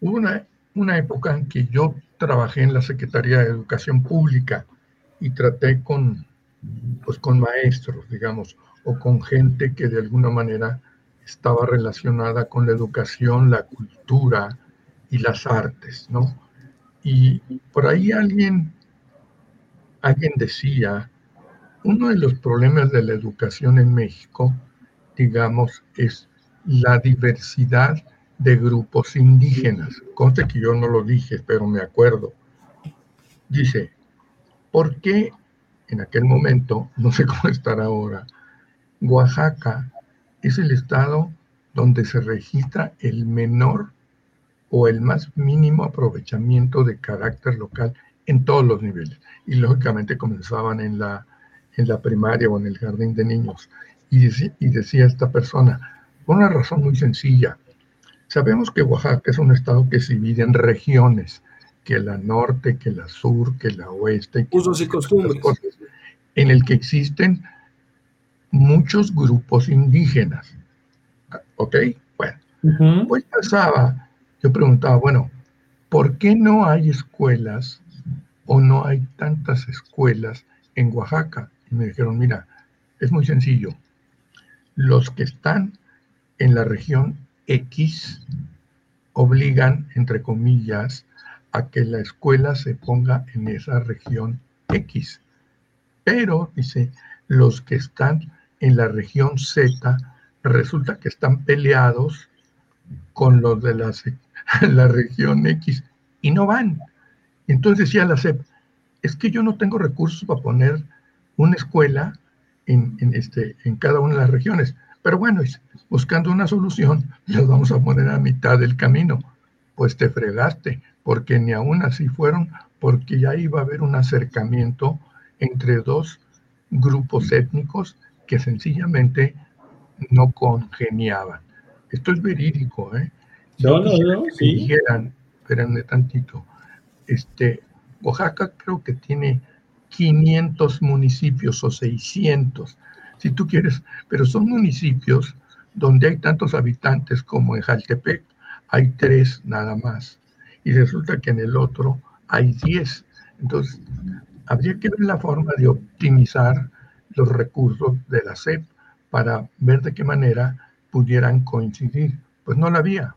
Hubo una, una época en que yo trabajé en la Secretaría de Educación Pública y traté con, pues, con maestros, digamos, o con gente que de alguna manera estaba relacionada con la educación, la cultura y las artes, ¿no? Y por ahí alguien alguien decía, uno de los problemas de la educación en México, digamos, es la diversidad de grupos indígenas. Conste que yo no lo dije, pero me acuerdo. Dice, ¿por qué en aquel momento, no sé cómo estará ahora, Oaxaca es el estado donde se registra el menor o el más mínimo aprovechamiento de carácter local en todos los niveles. Y lógicamente comenzaban en la, en la primaria o en el jardín de niños. Y, y decía esta persona, por una razón muy sencilla, sabemos que Oaxaca es un estado que se divide en regiones, que la norte, que la sur, que la oeste. Usos y costumbres. en el que existen muchos grupos indígenas. ¿Ok? Bueno, pues pasaba, yo preguntaba, bueno, ¿por qué no hay escuelas o no hay tantas escuelas en Oaxaca? Y me dijeron, mira, es muy sencillo. Los que están en la región X obligan, entre comillas, a que la escuela se ponga en esa región X. Pero, dice, los que están en la región Z resulta que están peleados con los de la, (laughs) la región X y no van. Entonces decía la SEP, es que yo no tengo recursos para poner una escuela en, este, en cada una de las regiones. Pero bueno, buscando una solución, (laughs) los vamos a poner a mitad del camino. Pues te fregaste, porque ni aún así fueron, porque ya iba a haber un acercamiento entre dos grupos étnicos que sencillamente no congeniaban. Esto es verídico, ¿eh? No, no, no, sí. Dijeran, espérenme tantito, este, Oaxaca creo que tiene 500 municipios o 600, si tú quieres, pero son municipios donde hay tantos habitantes como en Jaltepec, hay tres nada más, y resulta que en el otro hay 10. Entonces, habría que ver la forma de optimizar los recursos de la SEP para ver de qué manera pudieran coincidir. Pues no la había.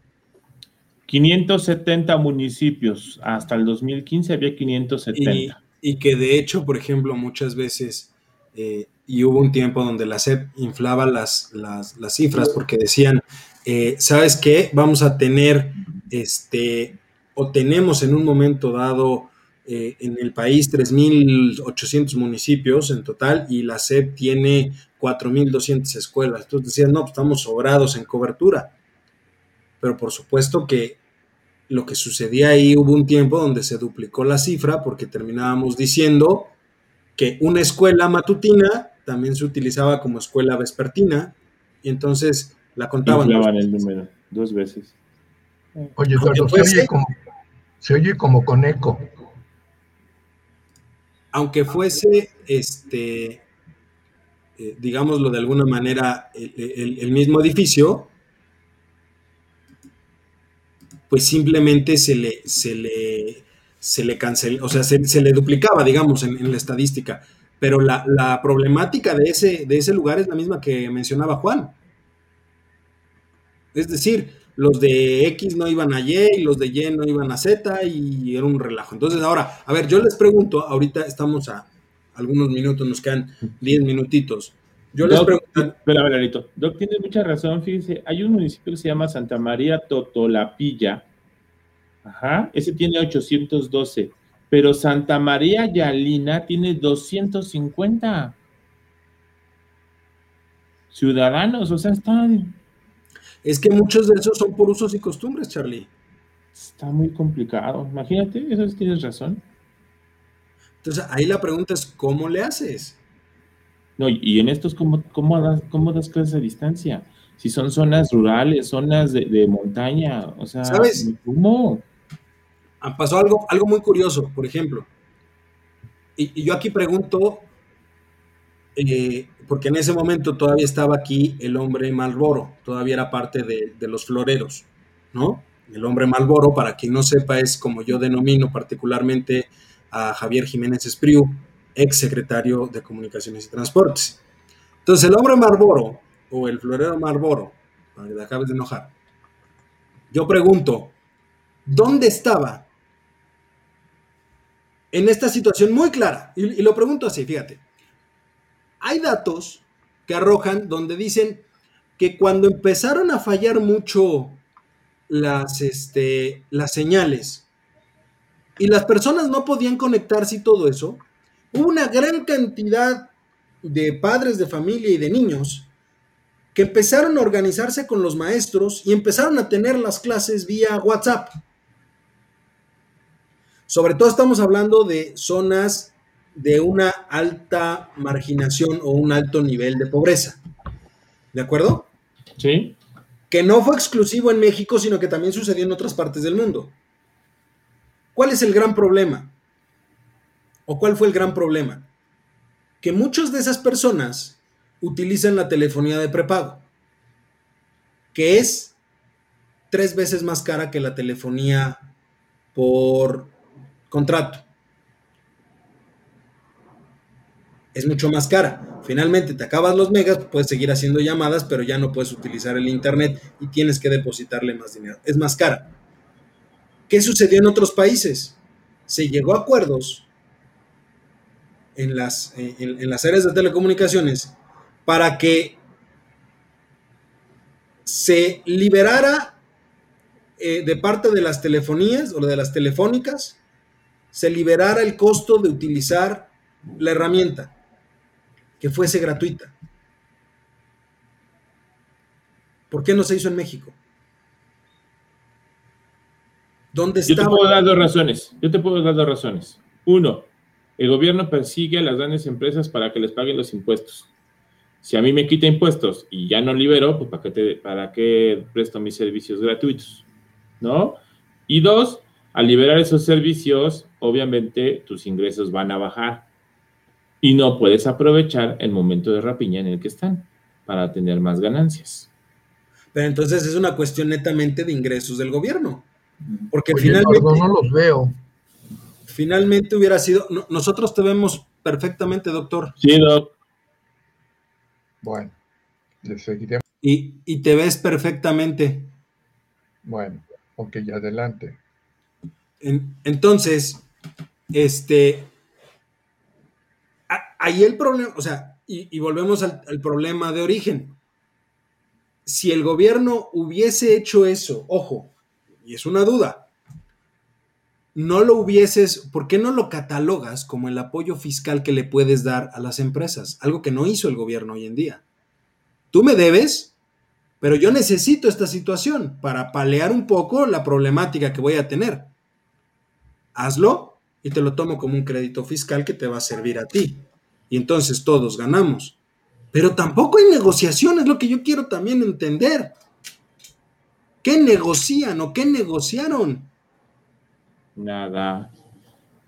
570 municipios, hasta el 2015 había 570. Y, que de hecho, por ejemplo, muchas veces, eh, y hubo un tiempo donde la SEP inflaba las, las, cifras porque decían, eh, ¿sabes qué? Vamos a tener, este, o tenemos en un momento dado eh, en el país 3.800 municipios en total y la SEP tiene 4.200 escuelas. Entonces decían, no, pues estamos sobrados en cobertura. Pero por supuesto que lo que sucedía ahí hubo un tiempo donde se duplicó la cifra porque terminábamos diciendo que una escuela matutina también se utilizaba como escuela vespertina y entonces la contaban. el número dos veces. Oye, Eduardo, se oye, como, se oye como con eco. Aunque fuese, este, eh, digámoslo de alguna manera, el mismo edificio, pues simplemente se le, se le, se le canceló, o sea, se, le duplicaba, digamos, en, la estadística. Pero la, problemática de ese, de ese lugar es la misma que mencionaba Juan. Es decir, los de X no iban a Y y los de Y no iban a Z y era un relajo. Entonces, ahora, a ver, yo les pregunto, ahorita estamos a algunos minutos, nos quedan 10 minutitos. Yo les pregunto. Espera, Valerito. Doc tiene mucha razón. Fíjense, hay un municipio que se llama Santa María Totolapilla. Ajá. Ese tiene 812. Pero Santa María Yalina tiene 250 ciudadanos. O sea, están. Es que muchos de esos son por usos y costumbres, Charlie. Está muy complicado. Imagínate, eso tienes razón. Entonces, ahí la pregunta es: ¿cómo le haces? No, y en estos, ¿cómo, cómo, das, cómo das clases a distancia? Si son zonas rurales, zonas de, montaña, o sea, ¿sabes? ¿Cómo? Ah, pasó algo, algo muy curioso, por ejemplo. Y, yo aquí pregunto, eh, porque en ese momento todavía estaba aquí el hombre Malboro, todavía era parte de, los floreros, ¿no? El hombre Malboro, para quien no sepa, es como yo denomino particularmente a Javier Jiménez Espriu, ex secretario de Comunicaciones y Transportes. Entonces, el hombre Marboro, o el florero Marboro, para que te acabes de enojar, yo pregunto, ¿dónde estaba en esta situación muy clara? Y, lo pregunto así, fíjate. Hay datos que arrojan donde dicen que cuando empezaron a fallar mucho las, este, las señales y las personas no podían conectarse y todo eso, hubo una gran cantidad de padres de familia y de niños que empezaron a organizarse con los maestros y empezaron a tener las clases vía WhatsApp. Sobre todo estamos hablando de zonas de una alta marginación o un alto nivel de pobreza. ¿De acuerdo? Sí. Que no fue exclusivo en México, sino que también sucedió en otras partes del mundo. ¿Cuál es el gran problema? ¿O cuál fue el gran problema? Que muchas de esas personas utilizan la telefonía de prepago, que es tres veces más cara que la telefonía por contrato. Es mucho más cara. Finalmente te acabas los megas, puedes seguir haciendo llamadas, pero ya no puedes utilizar el internet y tienes que depositarle más dinero. Es más cara. ¿Qué sucedió en otros países? Se llegó a acuerdos en las, en, las áreas de telecomunicaciones para que se liberara eh, de parte de las telefonías o de las telefónicas, se liberara el costo de utilizar la herramienta, que fuese gratuita. ¿Por qué no se hizo en México? ¿Dónde está? Yo te puedo dar dos razones. Yo te puedo dar dos razones. Uno, el gobierno persigue a las grandes empresas para que les paguen los impuestos. Si a mí me quita impuestos y ya no libero, pues ¿para qué, te, para qué presto mis servicios gratuitos? ¿No? Y dos, al liberar esos servicios, obviamente tus ingresos van a bajar y no puedes aprovechar el momento de rapiña en el que están para tener más ganancias. Pero entonces es una cuestión netamente de ingresos del gobierno. Porque finalmente... no los veo finalmente hubiera sido. nosotros te vemos perfectamente, doctor. Sí, doctor. Bueno, le seguiré. Y, y te ves perfectamente. Bueno, ok, adelante. entonces, este, ahí el problema, o sea, y, volvemos al, al, problema de origen. Si el gobierno hubiese hecho eso, ojo, y es una duda, no lo hubieses, ¿por qué no lo catalogas como el apoyo fiscal que le puedes dar a las empresas? Algo que no hizo el gobierno hoy en día. Tú me debes, pero yo necesito esta situación para palear un poco la problemática que voy a tener. Hazlo y te lo tomo como un crédito fiscal que te va a servir a ti. Y entonces todos ganamos. Pero tampoco hay negociación, es lo que yo quiero también entender. ¿Qué negocian o qué negociaron? Nada.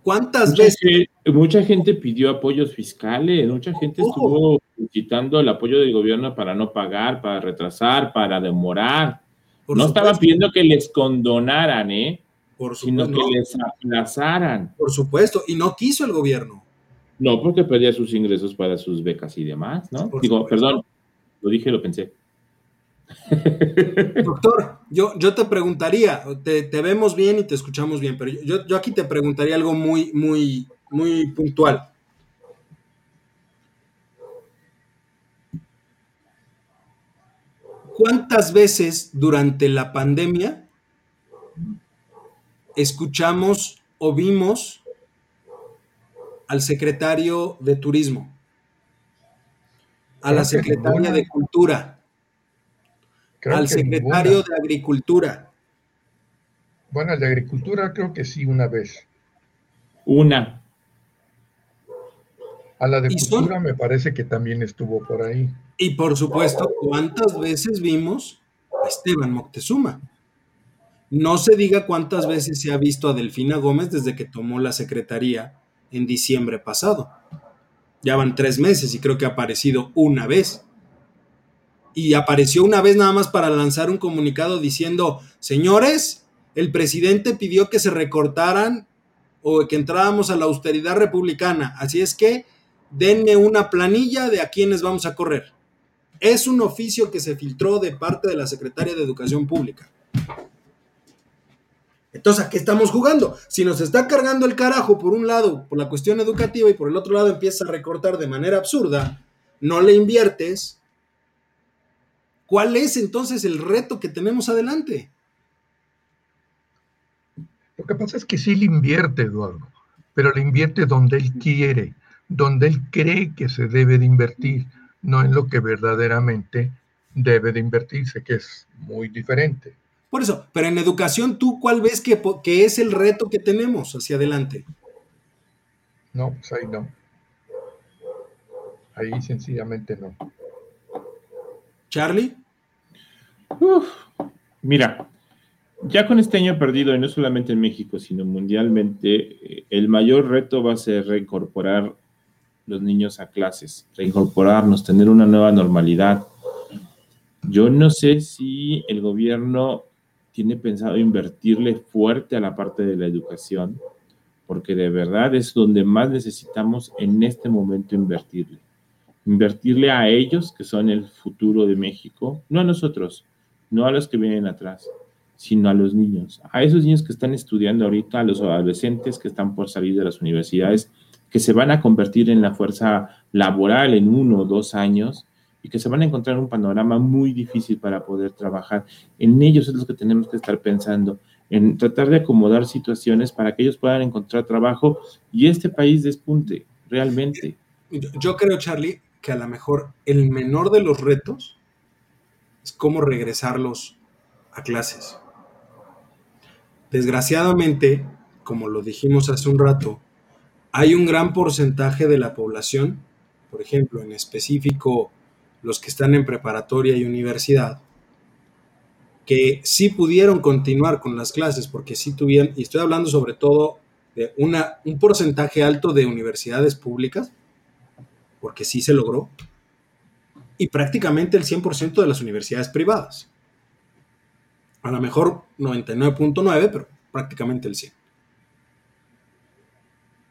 ¿Cuántas veces? mucha gente pidió apoyos fiscales, mucha gente estuvo quitando el apoyo del gobierno para no pagar, para retrasar, para demorar. no estaban pidiendo que les condonaran, ¿eh? Por sino que les aplazaran. Por supuesto, y no quiso el gobierno. No, porque perdía sus ingresos para sus becas y demás, ¿no? Digo, perdón, lo dije, lo pensé. (laughs) Doctor, yo, yo te preguntaría, te, vemos bien y te escuchamos bien, pero yo, yo aquí te preguntaría algo muy, muy, muy puntual. ¿Cuántas veces durante la pandemia escuchamos o vimos al secretario de Turismo, a la secretaria de Cultura, al secretario de Agricultura? Bueno, el de Agricultura creo que sí, una vez. Una. A la de Cultura me parece que también estuvo por ahí. Y por supuesto, ¿cuántas veces vimos a Esteban Moctezuma? No se diga cuántas veces se ha visto a Delfina Gómez desde que tomó la secretaría en diciembre pasado. Ya van tres meses y creo que ha aparecido una vez. Y apareció una vez nada más para lanzar un comunicado diciendo, señores, el presidente pidió que se recortaran o que entráramos a la austeridad republicana. Así es que denme una planilla de a quienes vamos a correr. Es un oficio que se filtró de parte de la Secretaria de Educación Pública. Entonces, ¿a qué estamos jugando? Si nos está cargando el carajo por un lado por la cuestión educativa y por el otro lado empieza a recortar de manera absurda, no le inviertes, ¿cuál es entonces el reto que tenemos adelante? Lo que pasa es que sí le invierte, Eduardo, pero le invierte donde él quiere, donde él cree que se debe de invertir, no en lo que verdaderamente debe de invertirse, que es muy diferente. Por eso, pero en educación, ¿tú cuál ves que, que es el reto que tenemos hacia adelante? No, pues ahí no. Ahí sencillamente no. Charlie. mira, ya con este año perdido, y no solamente en México, sino mundialmente, eh, el mayor reto va a ser reincorporar los niños a clases, reincorporarnos, tener una nueva normalidad. Yo no sé si el gobierno tiene pensado invertirle fuerte a la parte de la educación, porque de verdad es donde más necesitamos en este momento invertirle. Invertirle a ellos, que son el futuro de México, no a nosotros, no a los que vienen atrás, sino a los niños, a esos niños que están estudiando ahorita, a los adolescentes que están por salir de las universidades que se van a convertir en la fuerza laboral en uno o dos años y que se van a encontrar un panorama muy difícil para poder trabajar. En ellos es lo que tenemos que estar pensando, en tratar de acomodar situaciones para que ellos puedan encontrar trabajo y este país despunte realmente. Yo creo, Charlie, que a lo mejor el menor de los retos es cómo regresarlos a clases. Desgraciadamente, como lo dijimos hace un rato, hay un gran porcentaje de la población, por ejemplo, en específico los que están en preparatoria y universidad, que sí pudieron continuar con las clases porque sí tuvieron, y estoy hablando sobre todo de una, un porcentaje alto de universidades públicas, porque sí se logró, y prácticamente el 100% de las universidades privadas. A lo mejor 99.9, pero prácticamente el 100%.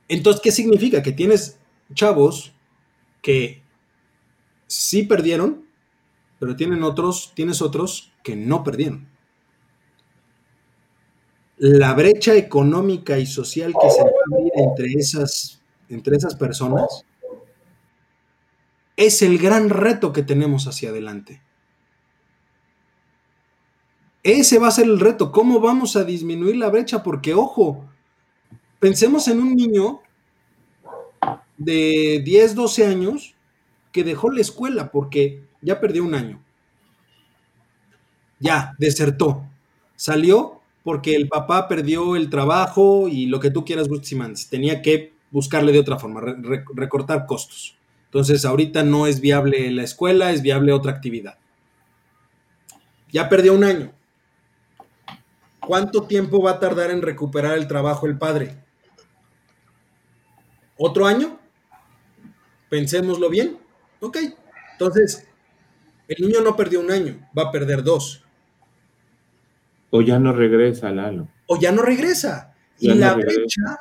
Entonces, ¿qué significa? Que tienes chavos que sí perdieron, pero tienen otros, tienes otros que no perdieron. La brecha económica y social que se abrir entre esas, entre esas personas es el gran reto que tenemos hacia adelante. Ese va a ser el reto. ¿Cómo vamos a disminuir la brecha? Porque, ojo, pensemos en un niño de 10, 12 años que dejó la escuela porque ya perdió un año. Ya, desertó. Salió porque el papá perdió el trabajo y lo que tú quieras, Bustimans. Tenía que buscarle de otra forma, recortar costos. Entonces, ahorita no es viable la escuela, es viable otra actividad. Ya perdió un año. ¿Cuánto tiempo va a tardar en recuperar el trabajo el padre? ¿Otro año? Pensémoslo bien. Ok. Entonces, el niño no perdió un año, va a perder dos. O ya no regresa, Lalo. O ya no regresa. y la brecha,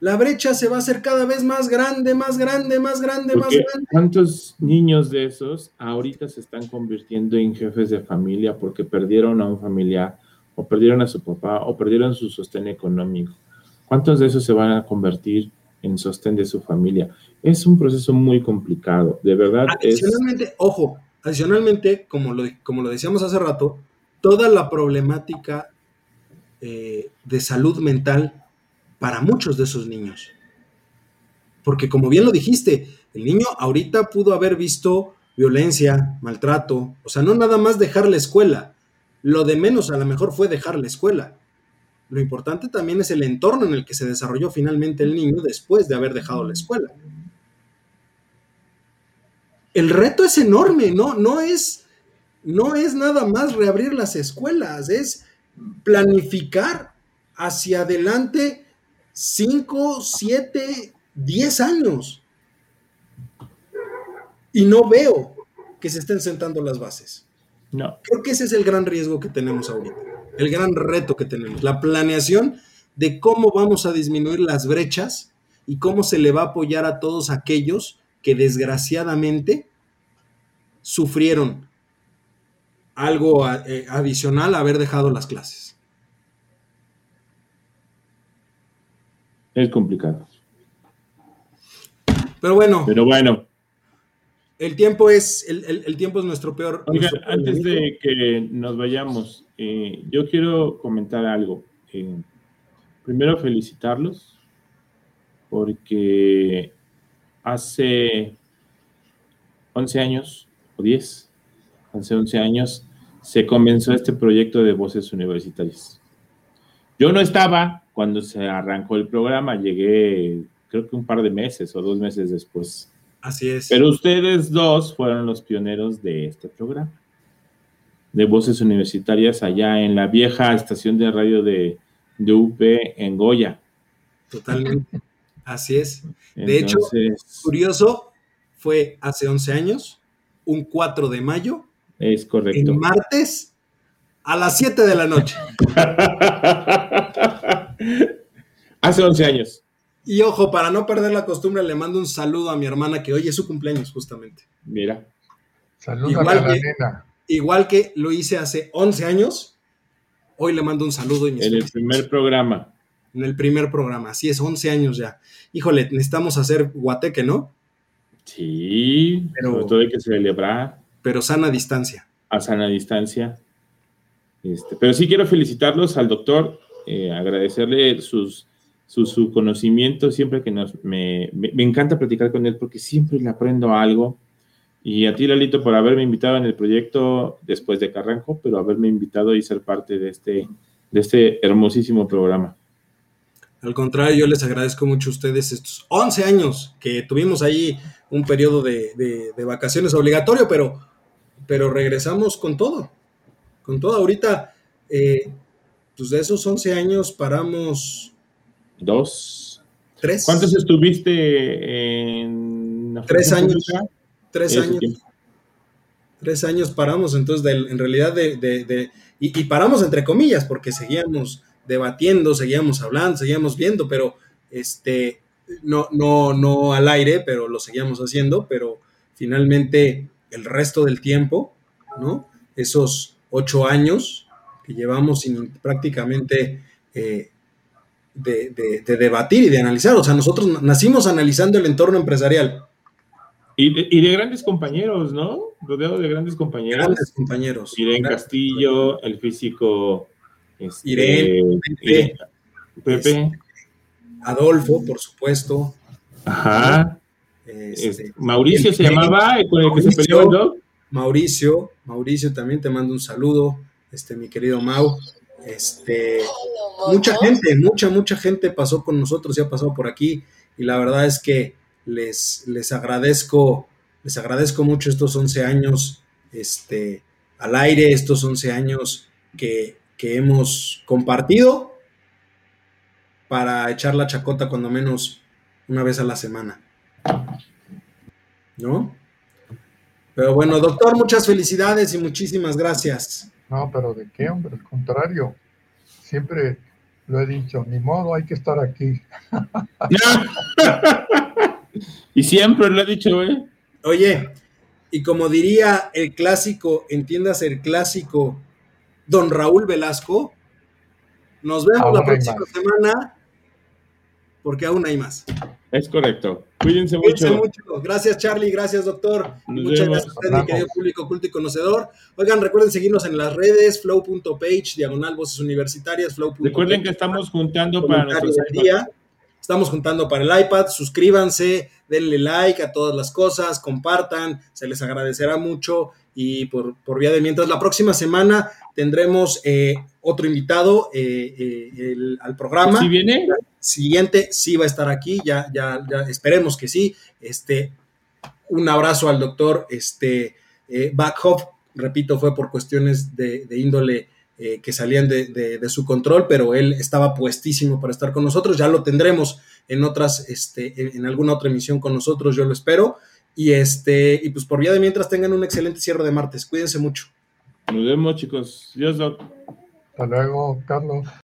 la brecha se va a hacer cada vez más grande, más grande, más grande, más grande. ¿Cuántos niños de esos ahorita se están convirtiendo en jefes de familia porque perdieron a un familiar o perdieron a su papá o perdieron su sostén económico. ¿Cuántos de esos se van a convertir en sostén de su familia? Es un proceso muy complicado, de verdad. Adicionalmente, ojo, adicionalmente, como lo, como lo decíamos hace rato, toda la problemática eh, de salud mental para muchos de esos niños. Porque como bien lo dijiste, el niño ahorita pudo haber visto violencia, maltrato, o sea, no nada más dejar la escuela, lo de menos a lo mejor fue dejar la escuela. Lo importante también es el entorno en el que se desarrolló finalmente el niño después de haber dejado la escuela. El reto es enorme, ¿no? No es, no es nada más reabrir las escuelas, es planificar hacia adelante 5, 7, 10 años. Y no veo que se estén sentando las bases. No. Creo que ese es el gran riesgo que tenemos ahorita, el gran reto que tenemos, la planeación de cómo vamos a disminuir las brechas y cómo se le va a apoyar a todos aquellos que desgraciadamente sufrieron algo eh, adicional a haber dejado las clases. Es complicado. Pero bueno. Pero bueno. El tiempo es, el, tiempo es nuestro peor. antes de que nos vayamos, eh, yo quiero comentar algo. Eh, primero felicitarlos porque hace 11 años o 10, hace 11 años, se comenzó este proyecto de voces universitarias. Yo no estaba cuando se arrancó el programa, llegué creo que un par de meses o dos meses después. Así es. Pero ustedes dos fueron los pioneros de este programa, de voces universitarias allá en la vieja estación de radio de, UP en Goya. Totalmente. Así es. De hecho, curioso, fue hace 11 años, un 4 de mayo. Es correcto. En martes a las 7 de la noche. (laughs) hace 11 años. Y ojo, para no perder la costumbre, le mando un saludo a mi hermana que hoy es su cumpleaños, justamente. Mira. Saludos a la nena. Igual que lo hice hace 11 años, hoy le mando un saludo. Y en el primer programa. En el primer programa, así es, 11 años ya. Híjole, necesitamos hacer guateque, ¿no? Sí, pero sobre todo hay que celebrar. Pero sana distancia. A sana distancia. Este, pero sí quiero felicitarlos al doctor, eh, agradecerle sus su, conocimiento, siempre que nos, me, encanta platicar con él porque siempre le aprendo algo. Y a ti, Lalito, por haberme invitado en el proyecto después de Carranco, pero haberme invitado y ser parte de este, de este hermosísimo programa. Al contrario, yo les agradezco mucho a ustedes estos 11 años que tuvimos ahí un periodo de, vacaciones obligatorio, pero, pero regresamos con todo, con todo. Ahorita, eh, pues de esos 11 años paramos dos. Tres. ¿Cuántos estuviste en Tres años. Tres años. Tres años paramos, entonces en realidad de, y, paramos entre comillas, porque seguíamos debatiendo, seguíamos hablando, seguíamos viendo, pero este, no, no, no al aire, pero lo seguíamos haciendo, pero finalmente el resto del tiempo, ¿no? Esos ocho años que llevamos sin prácticamente eh, de, debatir y de analizar. O sea, nosotros nacimos analizando el entorno empresarial. Y de, grandes compañeros, ¿no? Rodeado de grandes compañeros. Grandes compañeros. Irene Castillo, el físico. Este, Irene, Pepe. Este, Adolfo, por supuesto. Ajá. Este, Mauricio se llamaba, con el que se peleó el Mauricio, Mauricio también te mando un saludo, este, mi querido Mau. Este, mucha gente, mucha, mucha gente pasó con nosotros y ha pasado por aquí. Y la verdad es que les, les agradezco, les agradezco mucho estos 11 años este, al aire, estos 11 años que, que hemos compartido para echar la chacota cuando menos una vez a la semana. ¿No? Pero bueno, doctor, muchas felicidades y muchísimas gracias. No, pero ¿de qué, hombre? Al contrario, siempre lo he dicho, ni modo, hay que estar aquí. (laughs) y siempre lo he dicho, ¿eh? Oye, y como diría el clásico, entiendas el clásico, don Raúl Velasco, nos vemos la próxima semana, porque aún hay más. Es correcto. Cuídense, mucho. Gracias, Charlie. Gracias, doctor. Muchas gracias a usted, mi querido público culto y conocedor. Oigan, recuerden seguirnos en las redes, flow.page, diagonal voces universitarias, flow. Recuerden que estamos juntando para nuestro día. Estamos juntando para el iPad. Suscríbanse, denle like a todas las cosas, compartan, se les agradecerá mucho. Y por, por vía de mientras, la próxima semana tendremos eh, otro invitado eh, eh, el, al programa. ¿Sí viene? Siguiente, sí va a estar aquí, ya, ya, ya esperemos que sí. Este, un abrazo al doctor este, Backhoff, repito, fue por cuestiones de, índole que salían de, su control, pero él estaba puestísimo para estar con nosotros. Ya lo tendremos en otras, este, en, alguna otra emisión con nosotros, yo lo espero. Y este, y pues por vía de mientras tengan un excelente cierre de martes. Cuídense mucho. Nos vemos, chicos. Dios, Hasta luego, Carlos.